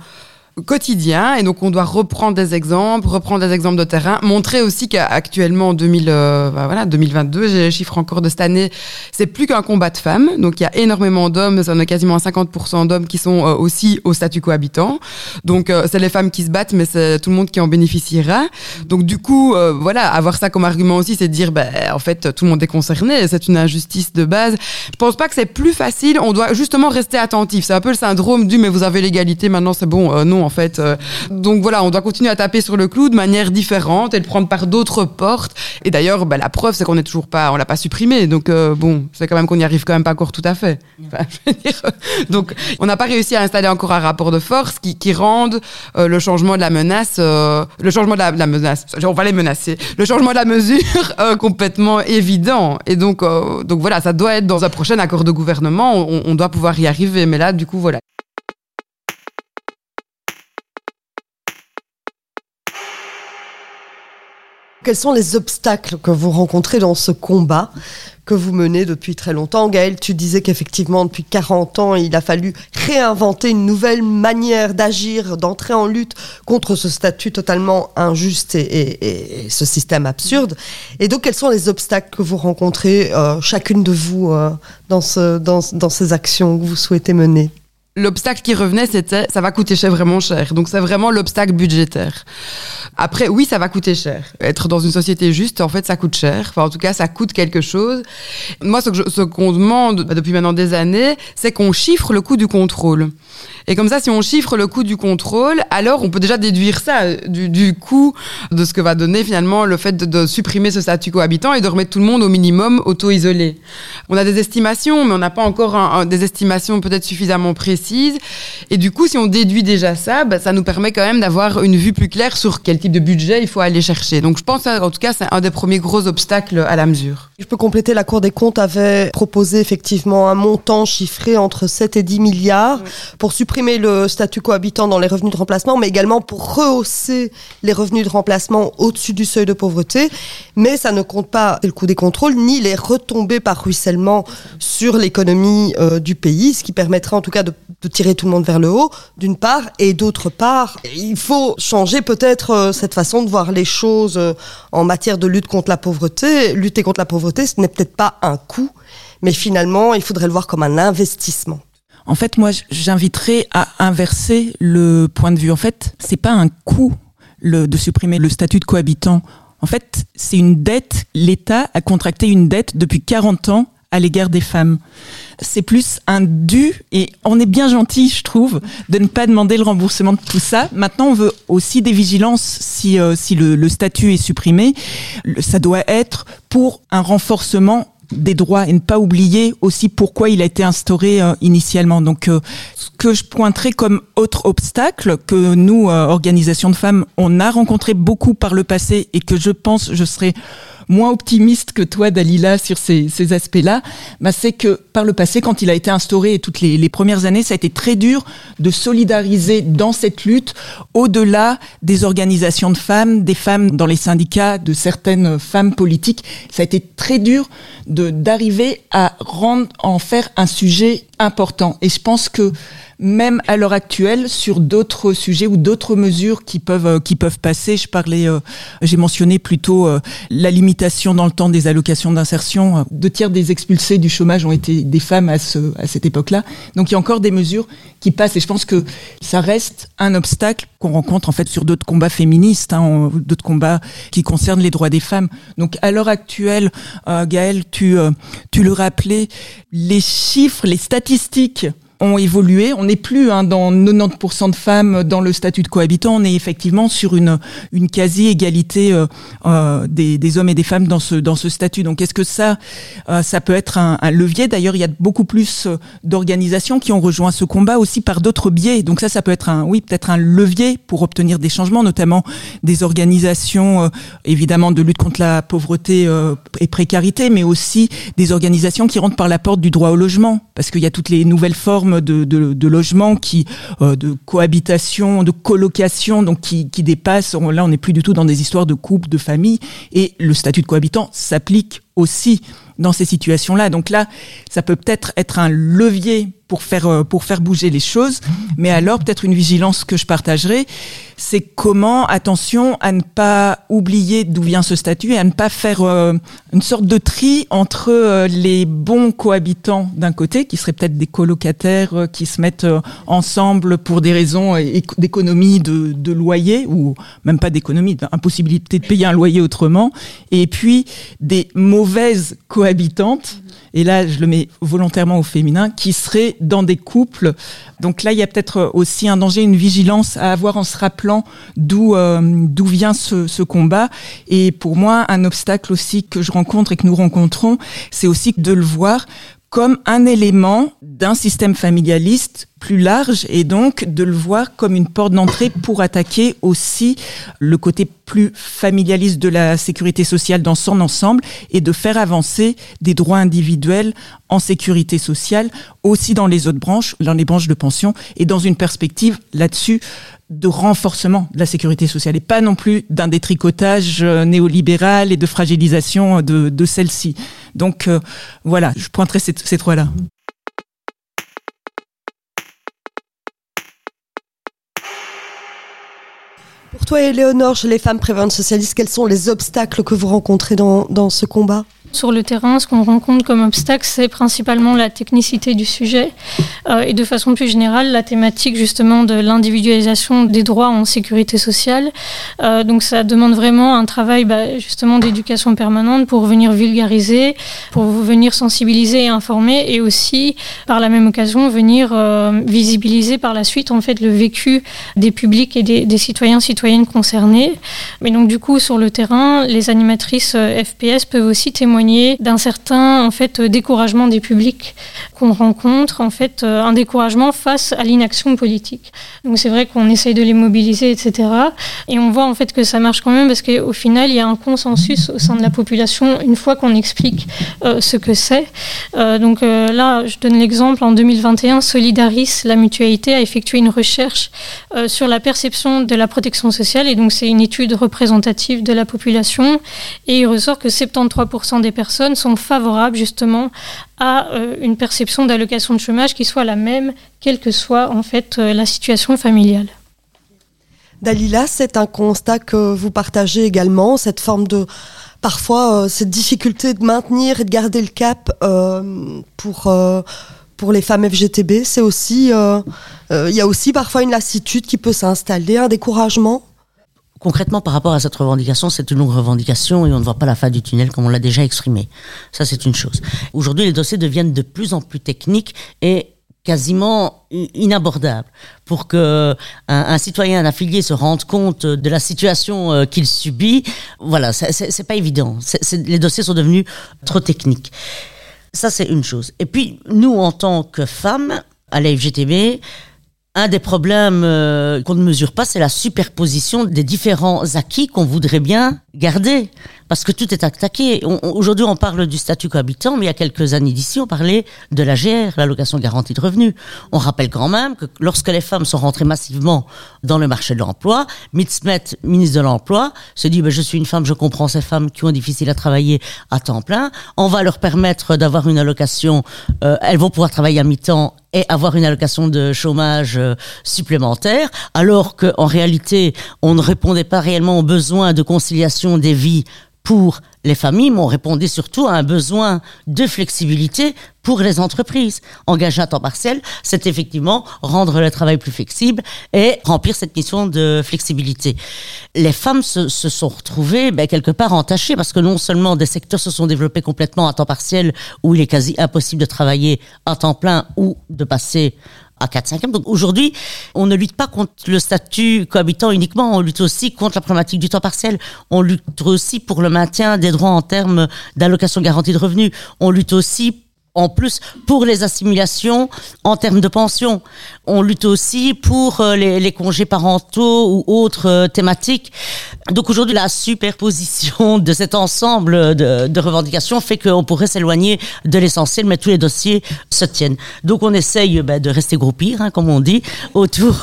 quotidien et donc on doit reprendre des exemples, reprendre des exemples de terrain, montrer aussi qu'actuellement en 2000, euh, bah voilà, 2022, j'ai les chiffres encore de cette année, c'est plus qu'un combat de femmes, donc il y a énormément d'hommes, on a quasiment 50% d'hommes qui sont euh, aussi au statut cohabitant, donc euh, c'est les femmes qui se battent, mais c'est tout le monde qui en bénéficiera. Donc du coup, euh, voilà, avoir ça comme argument aussi, c'est de dire, ben en fait, tout le monde est concerné, c'est une injustice de base. Je pense pas que c'est plus facile, on doit justement rester attentif. C'est un peu le syndrome du, mais vous avez l'égalité, maintenant c'est bon, non en fait. Euh, donc voilà, on doit continuer à taper sur le clou de manière différente et le prendre par d'autres portes. Et d'ailleurs, bah, la preuve, c'est qu'on n'est toujours pas, on l'a pas supprimé. Donc euh, bon, c'est quand même qu'on n'y arrive quand même pas encore tout à fait. Enfin, dire, donc on n'a pas réussi à installer encore un rapport de force qui, qui rende euh, le changement de la menace, euh, le changement de la, menace, on va les menacer, le changement de la mesure complètement évident. Et donc, donc voilà, ça doit être dans un prochain accord de gouvernement, on, on doit pouvoir y arriver. Mais là, du coup, voilà. Quels sont les obstacles que vous rencontrez dans ce combat que vous menez depuis très longtemps? Gaël, tu disais qu'effectivement, depuis 40 ans, il a fallu réinventer une nouvelle manière d'agir, d'entrer en lutte contre ce statut totalement injuste et, ce système absurde. Et donc, quels sont les obstacles que vous rencontrez, euh, chacune de vous, euh, dans, dans ces actions que vous souhaitez mener? L'obstacle qui revenait, c'était ça va coûter cher, vraiment cher. Donc c'est vraiment l'obstacle budgétaire. Après, oui, ça va coûter cher. Être dans une société juste, en fait, ça coûte cher. Enfin, en tout cas, ça coûte quelque chose. Moi, ce, qu'on demande depuis maintenant des années, c'est qu'on chiffre le coût du contrôle. Et comme ça, si on chiffre le coût du contrôle, alors on peut déjà déduire ça du, du coût de ce que va donner finalement le fait de, supprimer ce statut cohabitant et de remettre tout le monde au minimum auto-isolé. On a des estimations, mais on n'a pas encore des estimations peut-être suffisamment précises. Et du coup, si on déduit déjà ça, bah, ça nous permet quand même d'avoir une vue plus claire sur quel type de budget il faut aller chercher. Donc je pense, en tout cas, c'est un des premiers gros obstacles à la mesure. Je peux compléter, la Cour des comptes avait proposé effectivement un montant chiffré entre 7 et 10 milliards pour pour supprimer le statut cohabitant dans les revenus de remplacement, mais également pour rehausser les revenus de remplacement au-dessus du seuil de pauvreté. Mais ça ne compte pas le coût des contrôles, ni les retombées par ruissellement sur l'économie euh, du pays, ce qui permettrait en tout cas de, tirer tout le monde vers le haut, d'une part, et d'autre part, il faut changer peut-être euh, cette façon de voir les choses euh, en matière de lutte contre la pauvreté. Lutter contre la pauvreté, ce n'est peut-être pas un coût, mais finalement, il faudrait le voir comme un investissement. En fait, moi, j'inviterais à inverser le point de vue. En fait, c'est pas un coût de supprimer le statut de cohabitant. En fait, c'est une dette. L'État a contracté une dette depuis 40 ans à l'égard des femmes. C'est plus un dû et on est bien gentil, je trouve, de ne pas demander le remboursement de tout ça. Maintenant, on veut aussi des vigilances si, euh, si le, le, statut est supprimé. Ça doit être pour un renforcement des droits et ne pas oublier aussi pourquoi il a été instauré euh, initialement. Donc, euh, ce que je pointerai comme autre obstacle que nous, euh, organisations de femmes, on a rencontré beaucoup par le passé et que je pense je serai moins optimiste que toi, Dalila, sur ces, ces aspects-là, bah, c'est que par le passé, quand il a été instauré, et toutes les, les, premières années, ça a été très dur de solidariser dans cette lutte au-delà des organisations de femmes, des femmes dans les syndicats, de certaines femmes politiques. Ça a été très dur de d'arriver à rendre, en faire un sujet important. Et je pense que même à l'heure actuelle, sur d'autres sujets ou d'autres mesures qui peuvent euh, qui peuvent passer, je parlais, euh, j'ai mentionné plutôt euh, la limitation dans le temps des allocations d'insertion. Deux tiers des expulsés du chômage ont été des femmes à ce à cette époque-là. Donc il y a encore des mesures qui passent et je pense que ça reste un obstacle qu'on rencontre en fait sur d'autres combats féministes, hein, d'autres combats qui concernent les droits des femmes. Donc à l'heure actuelle, Gaëlle, tu tu le rappelais, les chiffres, les statistiques statistiques ont évolué. On n'est plus hein, dans 90% de femmes dans le statut de cohabitant. On est effectivement sur une, quasi-égalité euh, euh, des, hommes et des femmes dans ce, statut. Donc est-ce que ça, euh, ça peut être un, un levier? D'ailleurs, il y a beaucoup plus d'organisations qui ont rejoint ce combat aussi par d'autres biais. Donc ça, ça peut être un, oui, peut-être un levier pour obtenir des changements, notamment des organisations, évidemment, de lutte contre la pauvreté et précarité, mais aussi des organisations qui rentrent par la porte du droit au logement, parce qu'il y a toutes les nouvelles formes de, de, de logement qui, euh, de cohabitation, de colocation, donc qui, qui dépassent. Là, on n'est plus du tout dans des histoires de couple, de famille, et le statut de cohabitant s'applique aussi dans ces situations-là. Donc là, ça peut peut-être être un levier pour faire pour faire bouger les choses, mais alors peut-être une vigilance que je partagerai, c'est comment attention à ne pas oublier d'où vient ce statut et à ne pas faire euh, une sorte de tri entre euh, les bons cohabitants d'un côté qui seraient peut-être des colocataires euh, qui se mettent ensemble pour des raisons d'économie de loyer ou même pas d'économie, d'impossibilité de payer un loyer autrement, et puis des mauvaises cohabitantes et là je le mets volontairement au féminin, qui seraient dans des couples. Donc là, il y a peut-être aussi un danger, une vigilance à avoir en se rappelant d'où euh, d'où vient ce, ce, combat. Et pour moi, un obstacle aussi que je rencontre et que nous rencontrons, c'est aussi de le voir comme un élément d'un système familialiste plus large et donc de le voir comme une porte d'entrée pour attaquer aussi le côté plus familialiste de la sécurité sociale dans son ensemble et de faire avancer des droits individuels en sécurité sociale aussi dans les autres branches, dans les branches de pension et dans une perspective là-dessus de renforcement de la sécurité sociale et pas non plus d'un détricotage néolibéral et de fragilisation de, de celle-ci. Donc euh, voilà, je pointerai ces, ces trois-là. Pour toi, Éléonore, chez les femmes préventes socialistes, quels sont les obstacles que vous rencontrez dans, dans ce combat? Sur le terrain, ce qu'on rencontre comme obstacle, c'est principalement la technicité du sujet euh, et de façon plus générale la thématique justement de l'individualisation des droits en sécurité sociale. Euh, donc ça demande vraiment un travail bah, justement d'éducation permanente pour venir vulgariser, pour venir sensibiliser et informer et aussi par la même occasion venir euh, visibiliser par la suite en fait le vécu des publics et des, des citoyens citoyennes concernés. Mais donc du coup sur le terrain, les animatrices FPS peuvent aussi témoigner d'un certain en fait découragement des publics qu'on rencontre, en fait un découragement face à l'inaction politique. Donc c'est vrai qu'on essaye de les mobiliser, etc. Et on voit en fait que ça marche quand même parce qu'au final il y a un consensus au sein de la population une fois qu'on explique ce que c'est. donc là, je donne l'exemple en 2021, Solidaris, la mutualité, a effectué une recherche sur la perception de la protection sociale et donc c'est une étude représentative de la population et il ressort que 73% des personnes sont favorables justement à euh, une perception d'allocation de chômage qui soit la même, quelle que soit en fait euh, la situation familiale. Dalila, c'est un constat que vous partagez également, cette forme de parfois euh, cette difficulté de maintenir et de garder le cap pour pour les femmes FGTB. C'est aussi il y a aussi parfois une lassitude qui peut s'installer, un découragement concrètement, par rapport à cette revendication, c'est une longue revendication et on ne voit pas la fin du tunnel comme on l'a déjà exprimé. Ça, c'est une chose. Aujourd'hui, les dossiers deviennent de plus en plus techniques et quasiment inabordables pour que un, citoyen, un affilié se rende compte de la situation euh, qu'il subit. Voilà, c'est pas évident. les dossiers sont devenus trop techniques. Ça, c'est une chose. Et puis, nous, en tant que femmes, à la FGTB, un des problèmes euh, qu'on ne mesure pas, c'est la superposition des différents acquis qu'on voudrait bien garder parce que tout est attaqué. Aujourd'hui, on parle du statut cohabitant, mais il y a quelques années d'ici, on parlait de la GR, l'allocation garantie de revenus. On rappelle quand même que lorsque les femmes sont rentrées massivement dans le marché de l'emploi, Mitzmet, ministre de l'Emploi, se dit, ben, je suis une femme, je comprends ces femmes qui ont difficile à travailler à temps plein. On va leur permettre d'avoir une allocation, euh, elles vont pouvoir travailler à mi-temps et avoir une allocation de chômage euh, supplémentaire, alors qu'en réalité, on ne répondait pas réellement aux besoins de conciliation des vies pour les familles, mais on répondait surtout à un besoin de flexibilité pour les entreprises. Engager à temps partiel, c'est effectivement rendre le travail plus flexible et remplir cette mission de flexibilité. Les femmes se, sont retrouvées ben, quelque part entachées parce que non seulement des secteurs se sont développés complètement à temps partiel où il est quasi impossible de travailler à temps plein ou de passer à 4 5 Donc aujourd'hui, on ne lutte pas contre le statut cohabitant uniquement, on lutte aussi contre la problématique du temps partiel, on lutte aussi pour le maintien des droits en termes d'allocation garantie de revenus, on lutte aussi en plus pour les assimilations en termes de pension. On lutte aussi pour euh, les, congés parentaux ou autres euh, thématiques. Donc aujourd'hui, la superposition de cet ensemble de, revendications fait qu'on pourrait s'éloigner de l'essentiel, mais tous les dossiers se tiennent. Donc on essaye ben, de rester groupir, hein, comme on dit, autour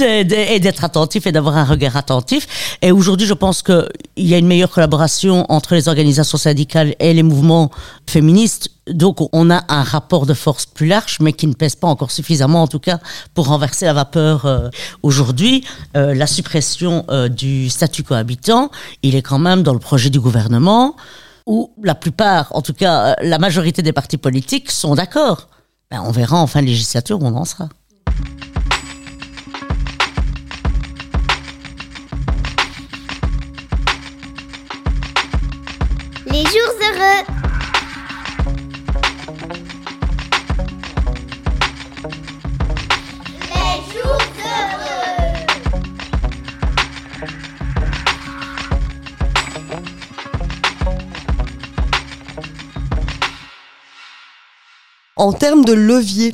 et d'être attentif et d'avoir un regard attentif. Et aujourd'hui, je pense qu'il y a une meilleure collaboration entre les organisations syndicales et les mouvements féministes donc on a un rapport de force plus large, mais qui ne pèse pas encore suffisamment, en tout cas, pour renverser la vapeur. Euh, aujourd'hui, euh, la suppression euh, du statut cohabitant, il est quand même dans le projet du gouvernement, où la plupart, en tout cas la majorité des partis politiques, sont d'accord. Ben, on verra en fin de législature où on en sera. Les jours heureux En termes de levier,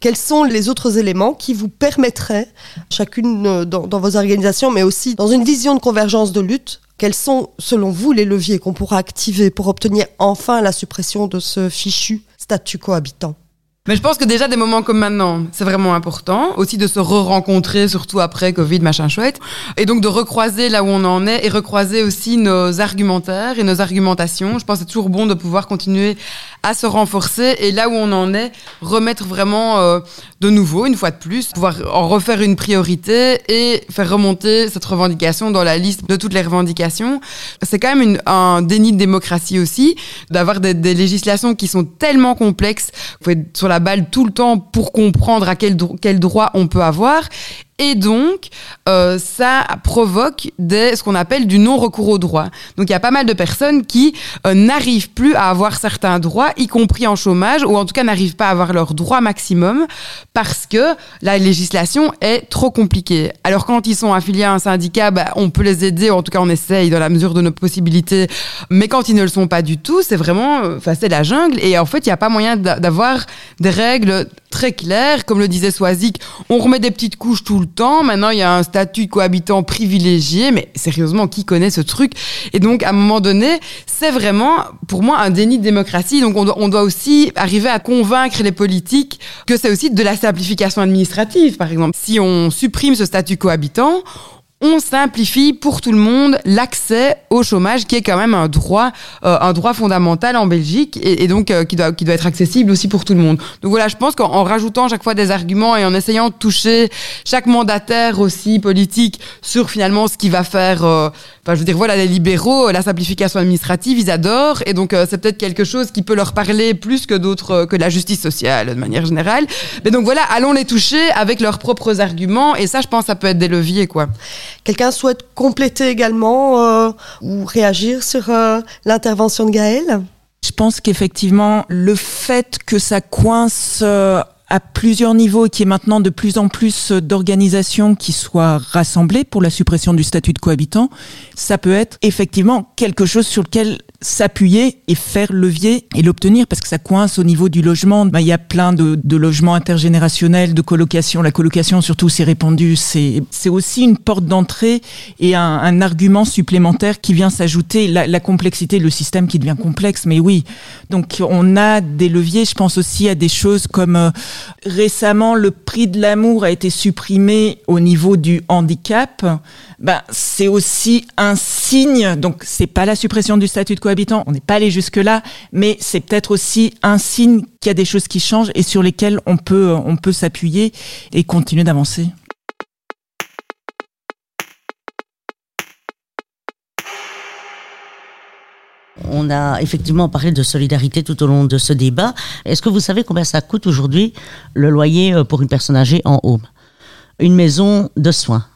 quels sont les autres éléments qui vous permettraient, chacune euh, dans, vos organisations, mais aussi dans une vision de convergence de lutte, quels sont, selon vous, les leviers qu'on pourra activer pour obtenir enfin la suppression de ce fichu statut cohabitant mais je pense que déjà des moments comme maintenant, c'est vraiment important. Aussi de se re-rencontrer, surtout après Covid, machin chouette. Et donc de recroiser là où on en est et recroiser aussi nos argumentaires et nos argumentations. Je pense que c'est toujours bon de pouvoir continuer à se renforcer et là où on en est, remettre vraiment euh, de nouveau, une fois de plus, pouvoir en refaire une priorité et faire remonter cette revendication dans la liste de toutes les revendications. C'est quand même une, un déni de démocratie aussi, d'avoir des, des, législations qui sont tellement complexes. Faut être sur la balle tout le temps pour comprendre à quel, quel droit on peut avoir. Et donc, euh, ça provoque des, ce qu'on appelle du non-recours aux droits. Donc, il y a pas mal de personnes qui euh, n'arrivent plus à avoir certains droits, y compris en chômage, ou en tout cas n'arrivent pas à avoir leur droit maximum parce que la législation est trop compliquée. Alors, quand ils sont affiliés à un syndicat, bah, on peut les aider, ou en tout cas on essaye dans la mesure de nos possibilités. Mais quand ils ne le sont pas du tout, c'est vraiment, euh, enfin, c'est la jungle. Et en fait, il n'y a pas moyen d'avoir des règles très claires. Comme le disait Swazik, on remet des petites couches tout le temps. Maintenant, il y a un statut de cohabitant privilégié. Mais sérieusement, qui connaît ce truc? Et donc, à un moment donné, c'est vraiment, pour moi, un déni de démocratie. Donc, on doit, on doit aussi arriver à convaincre les politiques que c'est aussi de la simplification administrative, par exemple. Si on supprime ce statut cohabitant, on simplifie pour tout le monde l'accès au chômage, qui est quand même un droit, euh, un droit fondamental en Belgique et, donc euh, qui, doit, qui doit être accessible aussi pour tout le monde. Donc voilà, je pense qu'en rajoutant chaque fois des arguments et en essayant de toucher chaque mandataire aussi politique sur finalement ce qui va faire, euh, enfin je veux dire voilà les libéraux, la simplification administrative, ils adorent et donc c'est peut-être quelque chose qui peut leur parler plus que d'autres que la justice sociale de manière générale. Mais donc voilà, allons les toucher avec leurs propres arguments et ça, je pense, ça peut être des leviers quoi. Quelqu'un souhaite compléter également euh, ou réagir sur euh, l'intervention de Gaël Je pense qu'effectivement, le fait que ça coince euh, à plusieurs niveaux et qu'il y ait maintenant de plus en plus d'organisations qui soient rassemblées pour la suppression du statut de cohabitant, ça peut être effectivement quelque chose sur lequel s'appuyer et faire levier et l'obtenir parce que ça coince au niveau du logement. Ben, il y a plein de, logements intergénérationnels, de colocation. La colocation, surtout, c'est répandu. C'est, aussi une porte d'entrée et un, argument supplémentaire qui vient s'ajouter. La, la, complexité, le système qui devient complexe. Mais oui, donc on a des leviers. Je pense aussi à des choses comme euh, récemment le prix de l'amour a été supprimé au niveau du handicap. Ben, c'est aussi un signe. Donc c'est pas la suppression du statut de cohabitation on n'est pas allé jusque-là, mais c'est peut-être aussi un signe qu'il y a des choses qui changent et sur lesquelles on peut, on peut s'appuyer et continuer d'avancer. On a effectivement parlé de solidarité tout au long de ce débat. Est-ce que vous savez combien ça coûte aujourd'hui le loyer euh, pour une personne âgée en home? Une maison de soins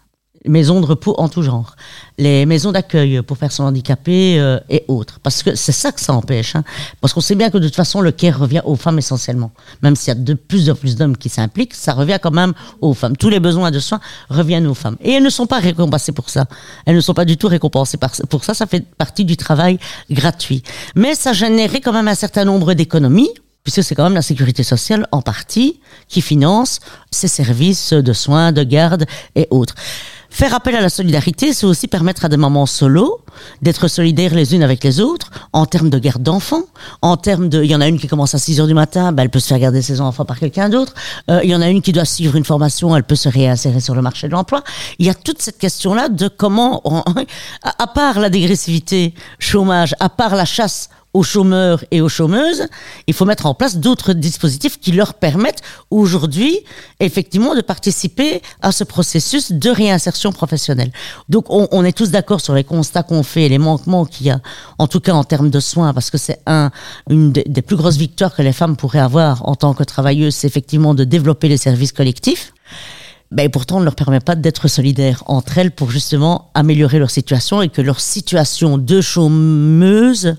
maisons de repos en tout genre, les maisons d'accueil pour personnes handicapées euh, et autres. Parce que c'est ça que ça empêche. Hein. Parce qu'on sait bien que de toute façon, le care revient aux femmes essentiellement. Même s'il y a de plus en plus d'hommes qui s'impliquent, ça revient quand même aux femmes. Tous les besoins de soins reviennent aux femmes. Et elles ne sont pas récompensées pour ça. Elles ne sont pas du tout récompensées pour ça. Ça fait partie du travail gratuit. Mais ça générait quand même un certain nombre d'économies puisque c'est quand même la sécurité sociale en partie qui finance ces services de soins, de garde et autres. Faire appel à la solidarité, c'est aussi permettre à des mamans solo d'être solidaires les unes avec les autres en termes de garde d'enfants, en termes de, il y en a une qui commence à 6 heures du matin, ben elle peut se faire garder ses enfants par quelqu'un d'autre. Euh, il y en a une qui doit suivre une formation, elle peut se réinsérer sur le marché de l'emploi. Il y a toute cette question-là de comment, à part la dégressivité, chômage, à part la chasse aux chômeurs et aux chômeuses, il faut mettre en place d'autres dispositifs qui leur permettent aujourd'hui, effectivement, de participer à ce processus de réinsertion professionnelle. Donc, on, est tous d'accord sur les constats qu'on fait, les manquements qu'il y a, en tout cas en termes de soins, parce que c'est un, une des, des plus grosses victoires que les femmes pourraient avoir en tant que travailleuses, c'est effectivement de développer les services collectifs. Ben, pourtant, on ne leur permet pas d'être solidaires entre elles pour justement améliorer leur situation et que leur situation de chômeuse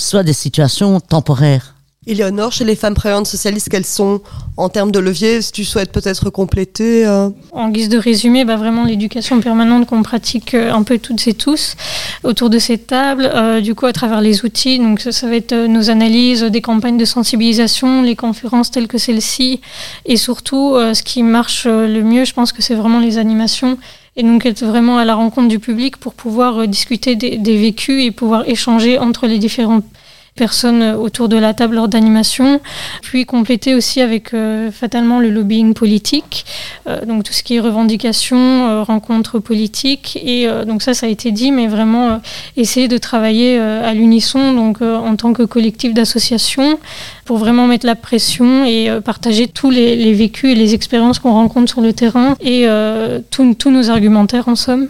soit des situations temporaires. Éléonore, chez les femmes prévenantes socialistes, quelles sont en termes de levier Si tu souhaites peut-être compléter euh... En guise de résumé, bah vraiment l'éducation permanente qu'on pratique euh, un peu toutes et tous autour de cette table, euh, du coup à travers les outils. Donc ça, ça va être euh, nos analyses, des campagnes de sensibilisation, les conférences telles que celle-ci, et surtout euh, ce qui marche le mieux, je pense que c'est vraiment les animations et donc être vraiment à la rencontre du public pour pouvoir discuter des, des vécus et pouvoir échanger entre les différents personnes autour de la table lors d'animation, puis compléter aussi avec euh, fatalement le lobbying politique, euh, donc tout ce qui est revendication, euh, rencontres politiques, et donc ça, ça a été dit, mais vraiment essayer de travailler à l'unisson, donc en tant que collectif d'associations, pour vraiment mettre la pression et partager tous les, les, vécus et les expériences qu'on rencontre sur le terrain et tous nos argumentaires en somme.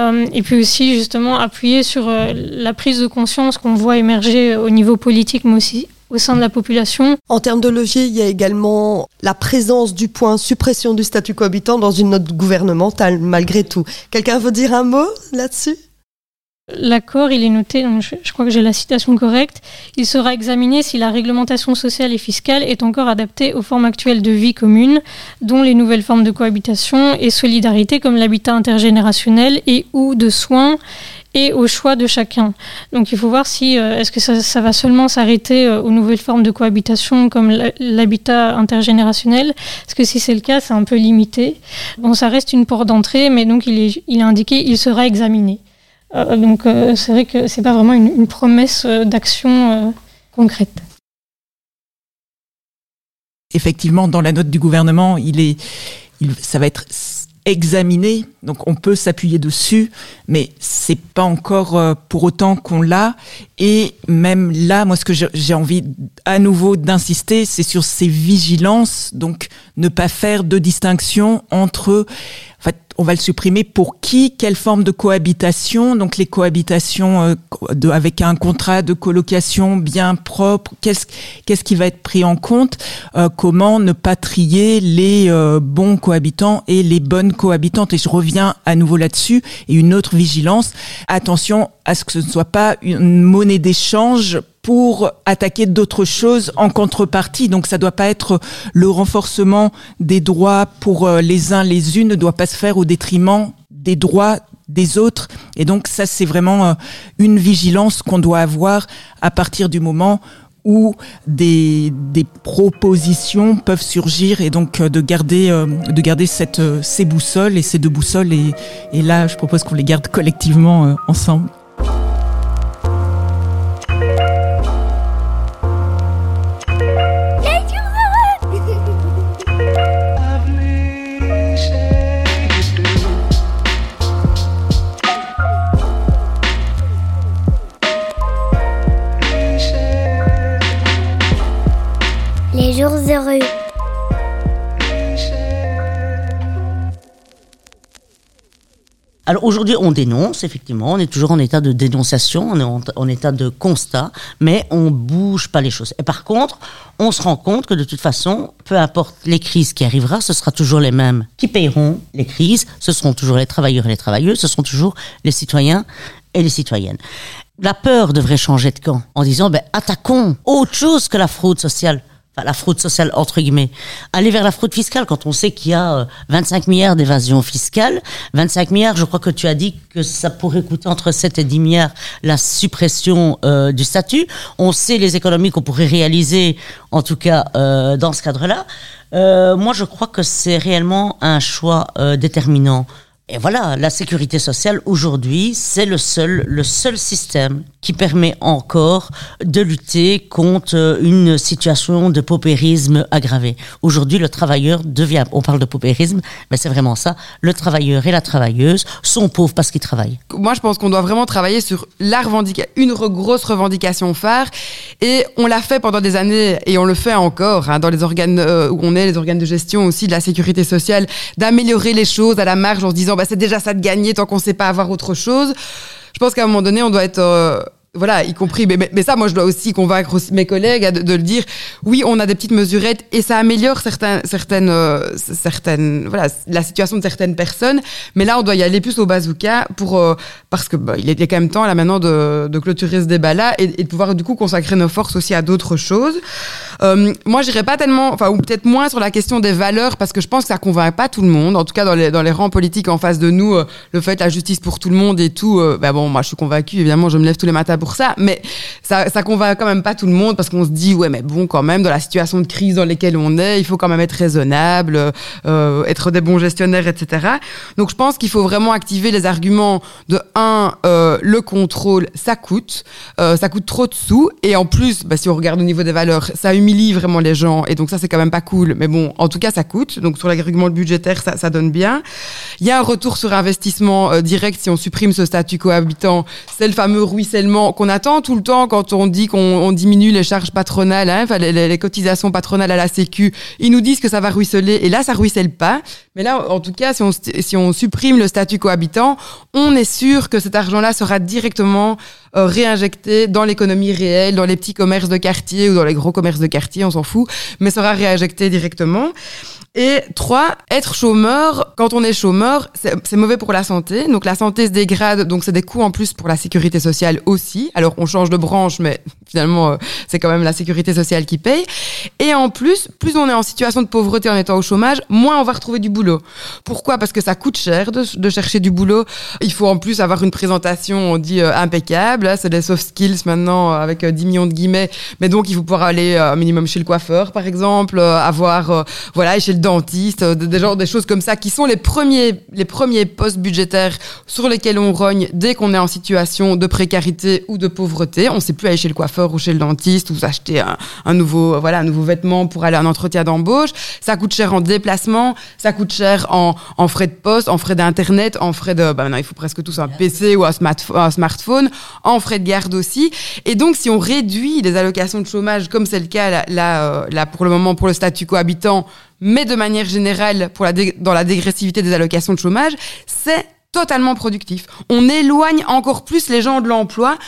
Euh, et puis aussi justement appuyer sur euh, la prise de conscience qu'on voit émerger au niveau politique, mais aussi au sein de la population. En termes de levier, il y a également la présence du point suppression du statut cohabitant dans une note gouvernementale, malgré tout. Quelqu'un veut dire un mot là-dessus? L'accord, il est noté, je, crois que j'ai la citation correcte, il sera examiné si la réglementation sociale et fiscale est encore adaptée aux formes actuelles de vie commune, dont les nouvelles formes de cohabitation et solidarité comme l'habitat intergénérationnel et ou de soins et au choix de chacun. Donc il faut voir si euh, est-ce que ça, va seulement s'arrêter euh, aux nouvelles formes de cohabitation comme l'habitat intergénérationnel? Parce que si c'est le cas, c'est un peu limité? Bon, ça reste une porte d'entrée, mais donc il est, il est indiqué, il sera examiné. Euh, donc c'est vrai que c'est pas vraiment une, promesse d'action concrète. Effectivement, dans la note du gouvernement, il est, il, ça va être examiné, donc on peut s'appuyer dessus, mais c'est pas encore euh, pour autant qu'on l'a. Et même là, moi, ce que j'ai envie à nouveau d'insister, c'est sur ces vigilances, donc ne pas faire de distinction entre en fait, on va le supprimer pour qui Quelle forme de cohabitation Donc les cohabitations euh, avec un contrat de colocation bien propre. Qu'est-ce qu'est-ce qui va être pris en compte euh, Comment ne pas trier les euh, bons cohabitants et les bonnes cohabitantes Et je reviens à nouveau là-dessus. Et une autre vigilance. Attention à ce que ce ne soit pas une monnaie d'échange pour attaquer d'autres choses en contrepartie. Donc ça doit pas être le renforcement des droits pour euh, les uns les unes ne doit pas se faire au détriment des droits des autres. Et donc ça c'est vraiment euh, une vigilance qu'on doit avoir à partir du moment où des, propositions peuvent surgir et donc euh, de garder de garder cette ces boussoles et ces deux boussoles et là je propose qu'on les garde collectivement ensemble. Alors aujourd'hui, on dénonce, effectivement, on est toujours en état de dénonciation, on est en, état de constat, mais on bouge pas les choses. Et par contre, on se rend compte que de toute façon, peu importe les crises qui arriveront, ce sera toujours les mêmes qui paieront les crises, ce seront toujours les travailleurs et les travailleuses, ce seront toujours les citoyens et les citoyennes. La peur devrait changer de camp en disant, ben, attaquons autre chose que la fraude sociale la fraude sociale entre guillemets, aller vers la fraude fiscale quand on sait qu'il y a 25 euh, milliards d'évasion fiscale, 25 milliards, je crois que tu as dit que ça pourrait coûter entre 7 et 10 milliards la suppression euh, du statut. On sait les économies qu'on pourrait réaliser, en tout cas euh, dans ce cadre-là. moi, je crois que c'est réellement un choix déterminant. Et voilà, la sécurité sociale aujourd'hui, c'est le seul, le seul système qui permet encore de lutter contre une situation de paupérisme aggravée. Aujourd'hui, le travailleur devient, on parle de paupérisme, mais c'est vraiment ça, le travailleur et la travailleuse sont pauvres parce qu'ils travaillent. Moi, je pense qu'on doit vraiment travailler sur la revendication, une grosse revendication phare, et on l'a fait pendant des années, et on le fait encore, hein, dans les organes euh, où on est, les organes de gestion aussi de la sécurité sociale, d'améliorer les choses à la marge en se disant, bah, c'est déjà ça de gagner tant qu'on ne sait pas avoir autre chose. Je pense qu'à un moment donné, on doit être euh, voilà, y compris, mais, mais, ça, moi, je dois aussi convaincre mes collègues de, le dire. Oui, on a des petites mesurettes et ça améliore certains, certaines, euh, certaines, voilà, la situation de certaines personnes. Mais là, on doit y aller plus au bazooka pour, euh, parce que bah, il est quand même temps là maintenant de, de clôturer ce débat-là et, de pouvoir du coup consacrer nos forces aussi à d'autres choses. Euh, moi, j'irais pas tellement, enfin, ou peut-être moins sur la question des valeurs parce que je pense que ça convainc pas tout le monde. En tout cas, dans les, dans les rangs politiques en face de nous, le fait la justice pour tout le monde et tout. bah bon, moi, je suis convaincue. Évidemment, je me lève tous les matins pour ça, mais ça, ça convainc quand même pas tout le monde parce qu'on se dit ouais mais bon quand même dans la situation de crise dans laquelle on est, il faut quand même être raisonnable, euh, être des bons gestionnaires, etc. Donc je pense qu'il faut vraiment activer les arguments de un euh, le contrôle ça coûte, euh, ça coûte trop de sous et en plus bah, si on regarde au niveau des valeurs ça humilie vraiment les gens et donc ça c'est quand même pas cool, mais bon en tout cas ça coûte donc sur l'argument budgétaire ça, ça donne bien. Il y a un retour sur investissement direct si on supprime ce statut cohabitant, c'est le fameux ruissellement qu'on attend tout le temps quand on dit qu'on diminue les charges patronales, hein, les, cotisations patronales à la Sécu. Ils nous disent que ça va ruisseler, et là, ça ruisselle pas. Mais là, en tout cas, si on, si on supprime le statut cohabitant, on est sûr que cet argent-là sera directement euh, réinjecté dans l'économie réelle, dans les petits commerces de quartier ou dans les gros commerces de quartier, on s'en fout, mais sera réinjecté directement. Et trois, être chômeur, quand on est chômeur, c'est mauvais pour la santé. Donc la santé se dégrade, donc c'est des coûts en plus pour la sécurité sociale aussi. Alors on change de branche, mais finalement euh, c'est quand même la sécurité sociale qui paye. Et en plus, plus on est en situation de pauvreté en étant au chômage, moins on va retrouver du boulot. Pourquoi? Parce que ça coûte cher de, de, chercher du boulot. Il faut en plus avoir une présentation, on dit euh, impeccable. C'est des soft skills maintenant euh, avec 10 millions de guillemets. Mais donc il faut pouvoir aller un minimum chez le coiffeur, par exemple, avoir voilà, chez le dentiste, euh, des, des choses comme ça, qui sont les premiers, les premiers postes budgétaires sur lesquels on rogne dès qu'on est en situation de précarité ou de pauvreté. On ne sait plus aller chez le coiffeur ou chez le dentiste ou acheter un, nouveau, voilà, un nouveau vêtement pour aller à un entretien d'embauche. Ça coûte cher en déplacement, ça coûte cher en, en frais de poste, en frais d'internet, en frais de, bah il faut presque tous un PC ou un, un smartphone, en frais de garde aussi. Et donc, si on réduit les allocations de chômage, comme c'est le cas là, là, euh, là pour le moment pour le statut cohabitant, mais de manière générale, pour la dans la dégressivité des allocations de chômage, c'est totalement productif. On éloigne encore plus les gens de l'emploi.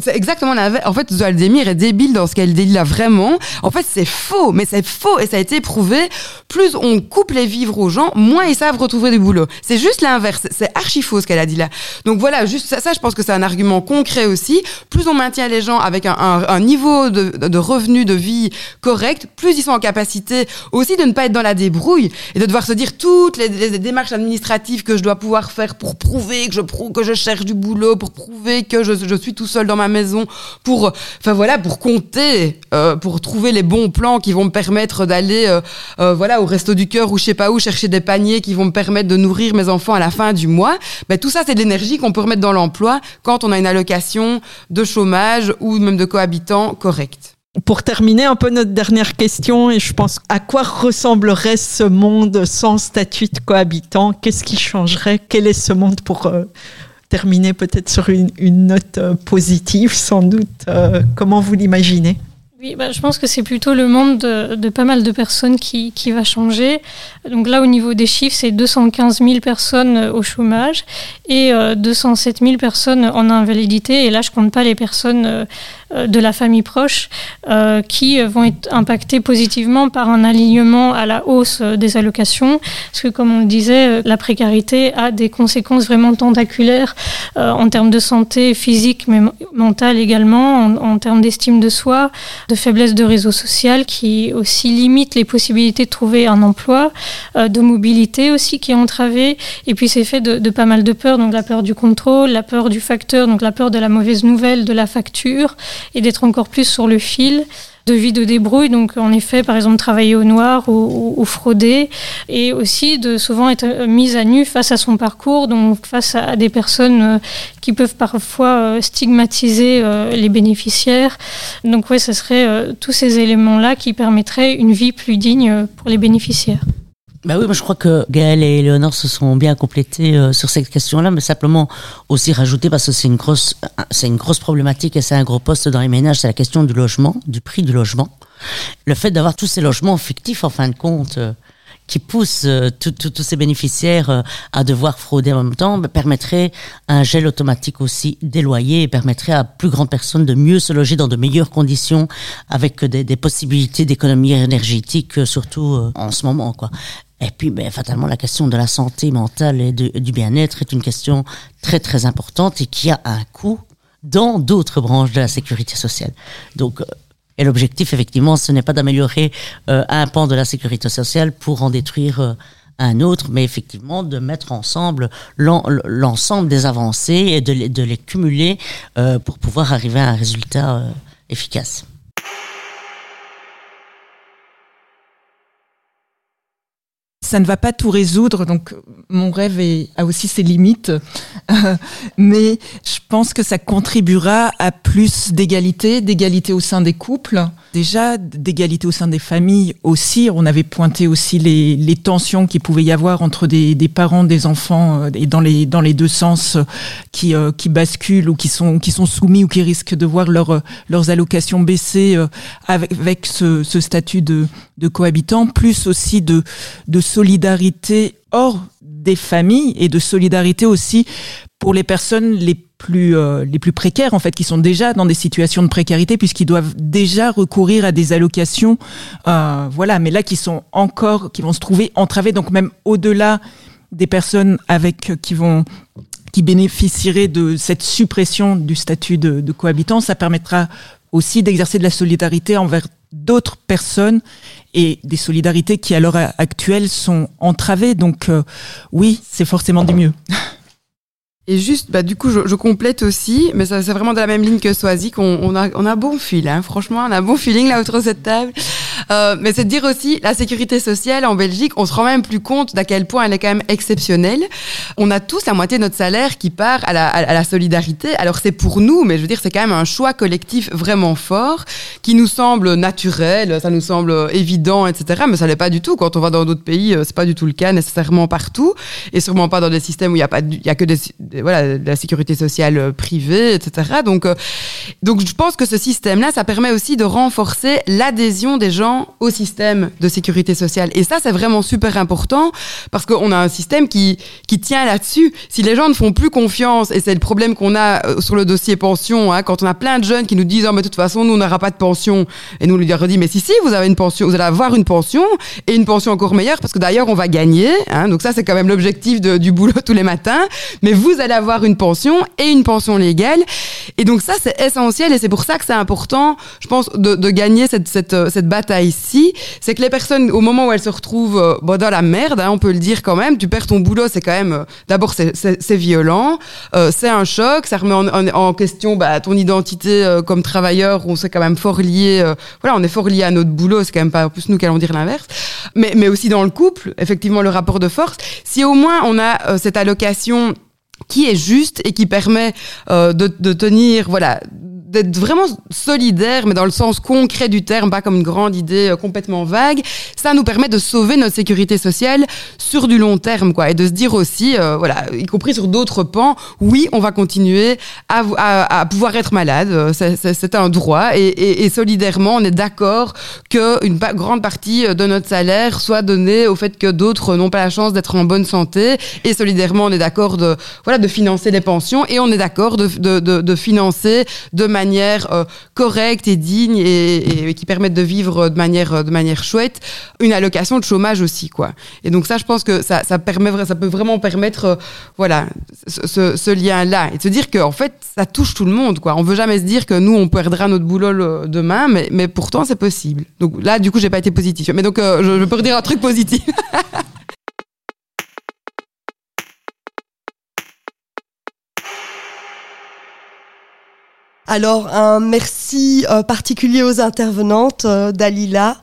C'est exactement. En fait, Zoaldemir est débile dans ce qu'elle dit là vraiment. En fait, c'est faux, mais c'est faux et ça a été prouvé. Plus on coupe les vivres aux gens, moins ils savent retrouver du boulot. C'est juste l'inverse. C'est archi faux ce qu'elle a dit là. Donc voilà, juste ça, je pense que c'est un argument concret aussi. Plus on maintient les gens avec un, niveau de, de revenu, de vie correct, plus ils sont en capacité aussi de ne pas être dans la débrouille et de devoir se dire toutes les démarches administratives que je dois pouvoir faire pour prouver que je que je cherche du boulot, pour prouver que je, je suis tout seul dans ma maison, pour, enfin voilà, pour compter, euh, pour trouver les bons plans qui vont me permettre d'aller, euh, euh, voilà, au resto du cœur ou je sais pas où chercher des paniers qui vont me permettre de nourrir mes enfants à la fin du mois. Ben, tout ça, c'est de l'énergie qu'on peut remettre dans l'emploi quand on a une allocation de chômage ou même de cohabitant correcte. Pour terminer un peu notre dernière question, et je pense à quoi ressemblerait ce monde sans statut de cohabitant? Qu'est-ce qui changerait? Quel est ce monde pour euh, terminer peut-être sur une, note euh, positive sans doute euh, Comment vous l'imaginez? Oui, bah, je pense que c'est plutôt le monde de, de, pas mal de personnes qui, qui va changer. Donc là, au niveau des chiffres, c'est 215 000 personnes au chômage et euh, 207 000 personnes en invalidité. Et là, je compte pas les personnes euh, de la famille proche euh, qui vont être impactées positivement par un alignement à la hausse des allocations. Parce que, comme on le disait, la précarité a des conséquences vraiment tentaculaires euh, en termes de santé physique, mais mentale également, en, en termes d'estime de soi de faiblesse de réseau social qui aussi limite les possibilités de trouver un emploi, euh, de mobilité aussi qui est entravée, et puis c'est fait de, de, pas mal de peurs, donc la peur du contrôle, la peur du facteur, donc la peur de la mauvaise nouvelle, de la facture, et d'être encore plus sur le fil de vie de débrouille, donc en effet, par exemple, travailler au noir ou, frauder, et aussi de souvent être mise à nu face à son parcours, donc face à, des personnes euh, qui peuvent parfois euh, stigmatiser euh, les bénéficiaires. Donc oui, ce serait tous ces éléments-là qui permettraient une vie plus digne pour les bénéficiaires. Bah oui, moi je crois que Gaël et Léonore se sont bien complétés euh, sur cette question-là, mais simplement aussi rajouter parce que c'est une grosse, c'est une grosse problématique et c'est un gros poste dans les ménages, c'est la question du logement, du prix du logement. Le fait d'avoir tous ces logements fictifs, en fin de compte, euh, qui poussent euh, tous ces bénéficiaires euh, à devoir frauder en même temps, bah, permettrait un gel automatique aussi des loyers et permettrait à plus grandes personnes de mieux se loger dans de meilleures conditions avec des, des possibilités d'économie énergétique, euh, surtout euh, en ce moment, quoi. Et puis, ben, fatalement, la question de la santé mentale et du bien-être est une question très, très importante et qui a un coût dans d'autres branches de la sécurité sociale. Donc, et l'objectif, effectivement, ce n'est pas d'améliorer euh, un pan de la sécurité sociale pour en détruire euh, un autre, mais effectivement de mettre ensemble l'ensemble des avancées et de les, de les cumuler euh, pour pouvoir arriver à un résultat euh, efficace. Ça ne va pas tout résoudre, donc mon rêve a aussi ses limites, mais je pense que ça contribuera à plus d'égalité, d'égalité au sein des couples, déjà d'égalité au sein des familles aussi. On avait pointé aussi les, les tensions qu'il pouvait y avoir entre des, des, parents, des enfants, euh, et dans les, dans les deux sens qui, euh, qui basculent ou qui sont, qui sont soumis ou qui risquent de voir leur, leurs allocations baisser avec, avec ce, ce statut de, de cohabitant, plus aussi de, de solidarité hors des familles et de solidarité aussi pour les personnes les plus euh, les plus précaires en fait qui sont déjà dans des situations de précarité puisqu'ils doivent déjà recourir à des allocations euh, voilà mais là qui sont encore qui vont se trouver entravés donc même au-delà des personnes avec qui vont qui bénéficieraient de cette suppression du statut de, de cohabitant ça permettra aussi d'exercer de la solidarité envers d'autres personnes et des solidarités qui à l'heure actuelle sont entravées. Donc euh, oui c'est forcément du mieux Et juste, bah, du coup, je, je complète aussi, mais c'est vraiment de la même ligne que Swazik. On, on, a, on a bon fil, hein, franchement, on a bon feeling là autour de cette table. Euh, mais c'est de dire aussi, la sécurité sociale en Belgique, on se rend même plus compte d'à quel point elle est quand même exceptionnelle. On a tous la moitié de notre salaire qui part à la, à la solidarité. Alors c'est pour nous, mais je veux dire, c'est quand même un choix collectif vraiment fort, qui nous semble naturel, ça nous semble évident, etc. Mais ça l'est pas du tout. Quand on va dans d'autres pays, euh, c'est pas du tout le cas nécessairement partout, et sûrement pas dans des systèmes où il y a a que voilà, de la sécurité sociale euh, privée, etc. Donc, donc je pense que ce système-là, ça permet aussi de renforcer l'adhésion des gens au système de sécurité sociale. Et ça, c'est vraiment super important parce qu'on a un système qui, qui tient là-dessus. Si les gens ne font plus confiance, et c'est le problème qu'on a euh, sur le dossier pension, hein, quand on a plein de jeunes qui nous disent, oh, mais de toute façon, nous, on n'aura pas de pension. Et nous, on lui redit, mais si, si, vous avez une pension, vous allez avoir une pension et une pension encore meilleure parce que d'ailleurs, on va gagner. Hein, donc ça, c'est quand même l'objectif du boulot tous les matins. Mais vous allez avoir une pension et une pension légale. Et donc ça, c'est essentiel et c'est pour ça que c'est important, je pense, de, de gagner cette, cette, cette bataille-ci. C'est que les personnes, au moment où elles se retrouvent euh, bon, dans la merde, hein, on peut le dire quand même, tu perds ton boulot, c'est quand même, euh, d'abord, c'est violent, euh, c'est un choc, ça remet en, question bah, ton identité comme travailleur, on s'est quand même fort lié, voilà, on est fort lié à notre boulot, c'est quand même pas plus nous qui allons dire l'inverse, mais, mais aussi dans le couple, effectivement, le rapport de force. Si au moins on a cette allocation qui est juste et qui permet de tenir, voilà, d'être vraiment solidaire, mais dans le sens concret du terme, pas comme une grande idée euh, complètement vague, ça nous permet de sauver notre sécurité sociale sur du long terme, quoi, et de se dire aussi, euh, voilà, y compris sur d'autres pans, oui, on va continuer à, pouvoir être malade, c'est un droit, et, solidairement, on est d'accord qu'une grande partie de notre salaire soit donnée au fait que d'autres n'ont pas la chance d'être en bonne santé, et solidairement, on est d'accord de, voilà, de financer les pensions, et on est d'accord de, de financer de manière manière euh, correcte et digne et, qui permettent de vivre de manière de manière chouette une allocation de chômage aussi quoi. Et donc ça je pense que ça, ça permet ça peut vraiment permettre euh, voilà ce, ce, ce, lien là et de se dire que en fait ça touche tout le monde quoi. On veut jamais se dire que nous on perdra notre boulot demain mais, mais pourtant c'est possible. Donc là du coup j'ai pas été positif mais donc euh, je, je peux redire un truc positif Alors un merci euh, particulier aux intervenantes euh, Dalila,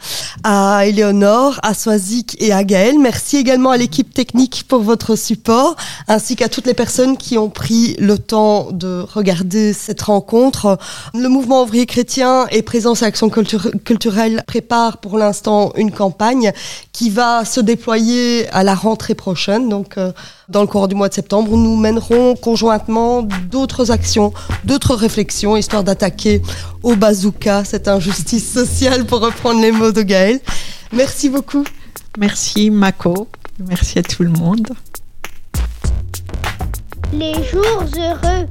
à Éléonore, à Swazik et à Gaël. Merci également à l'équipe technique pour votre support, ainsi qu'à toutes les personnes qui ont pris le temps de regarder cette rencontre. Le mouvement ouvrier chrétien et Présence et Action culture culturelle prépare pour l'instant une campagne qui va se déployer à la rentrée prochaine. Donc euh, dans le cours du mois de septembre, nous mènerons conjointement d'autres actions, d'autres réflexions, histoire d'attaquer au bazooka cette injustice sociale, pour reprendre les mots de Gaël. Merci beaucoup. Merci Mako. Merci à tout le monde. Les jours heureux.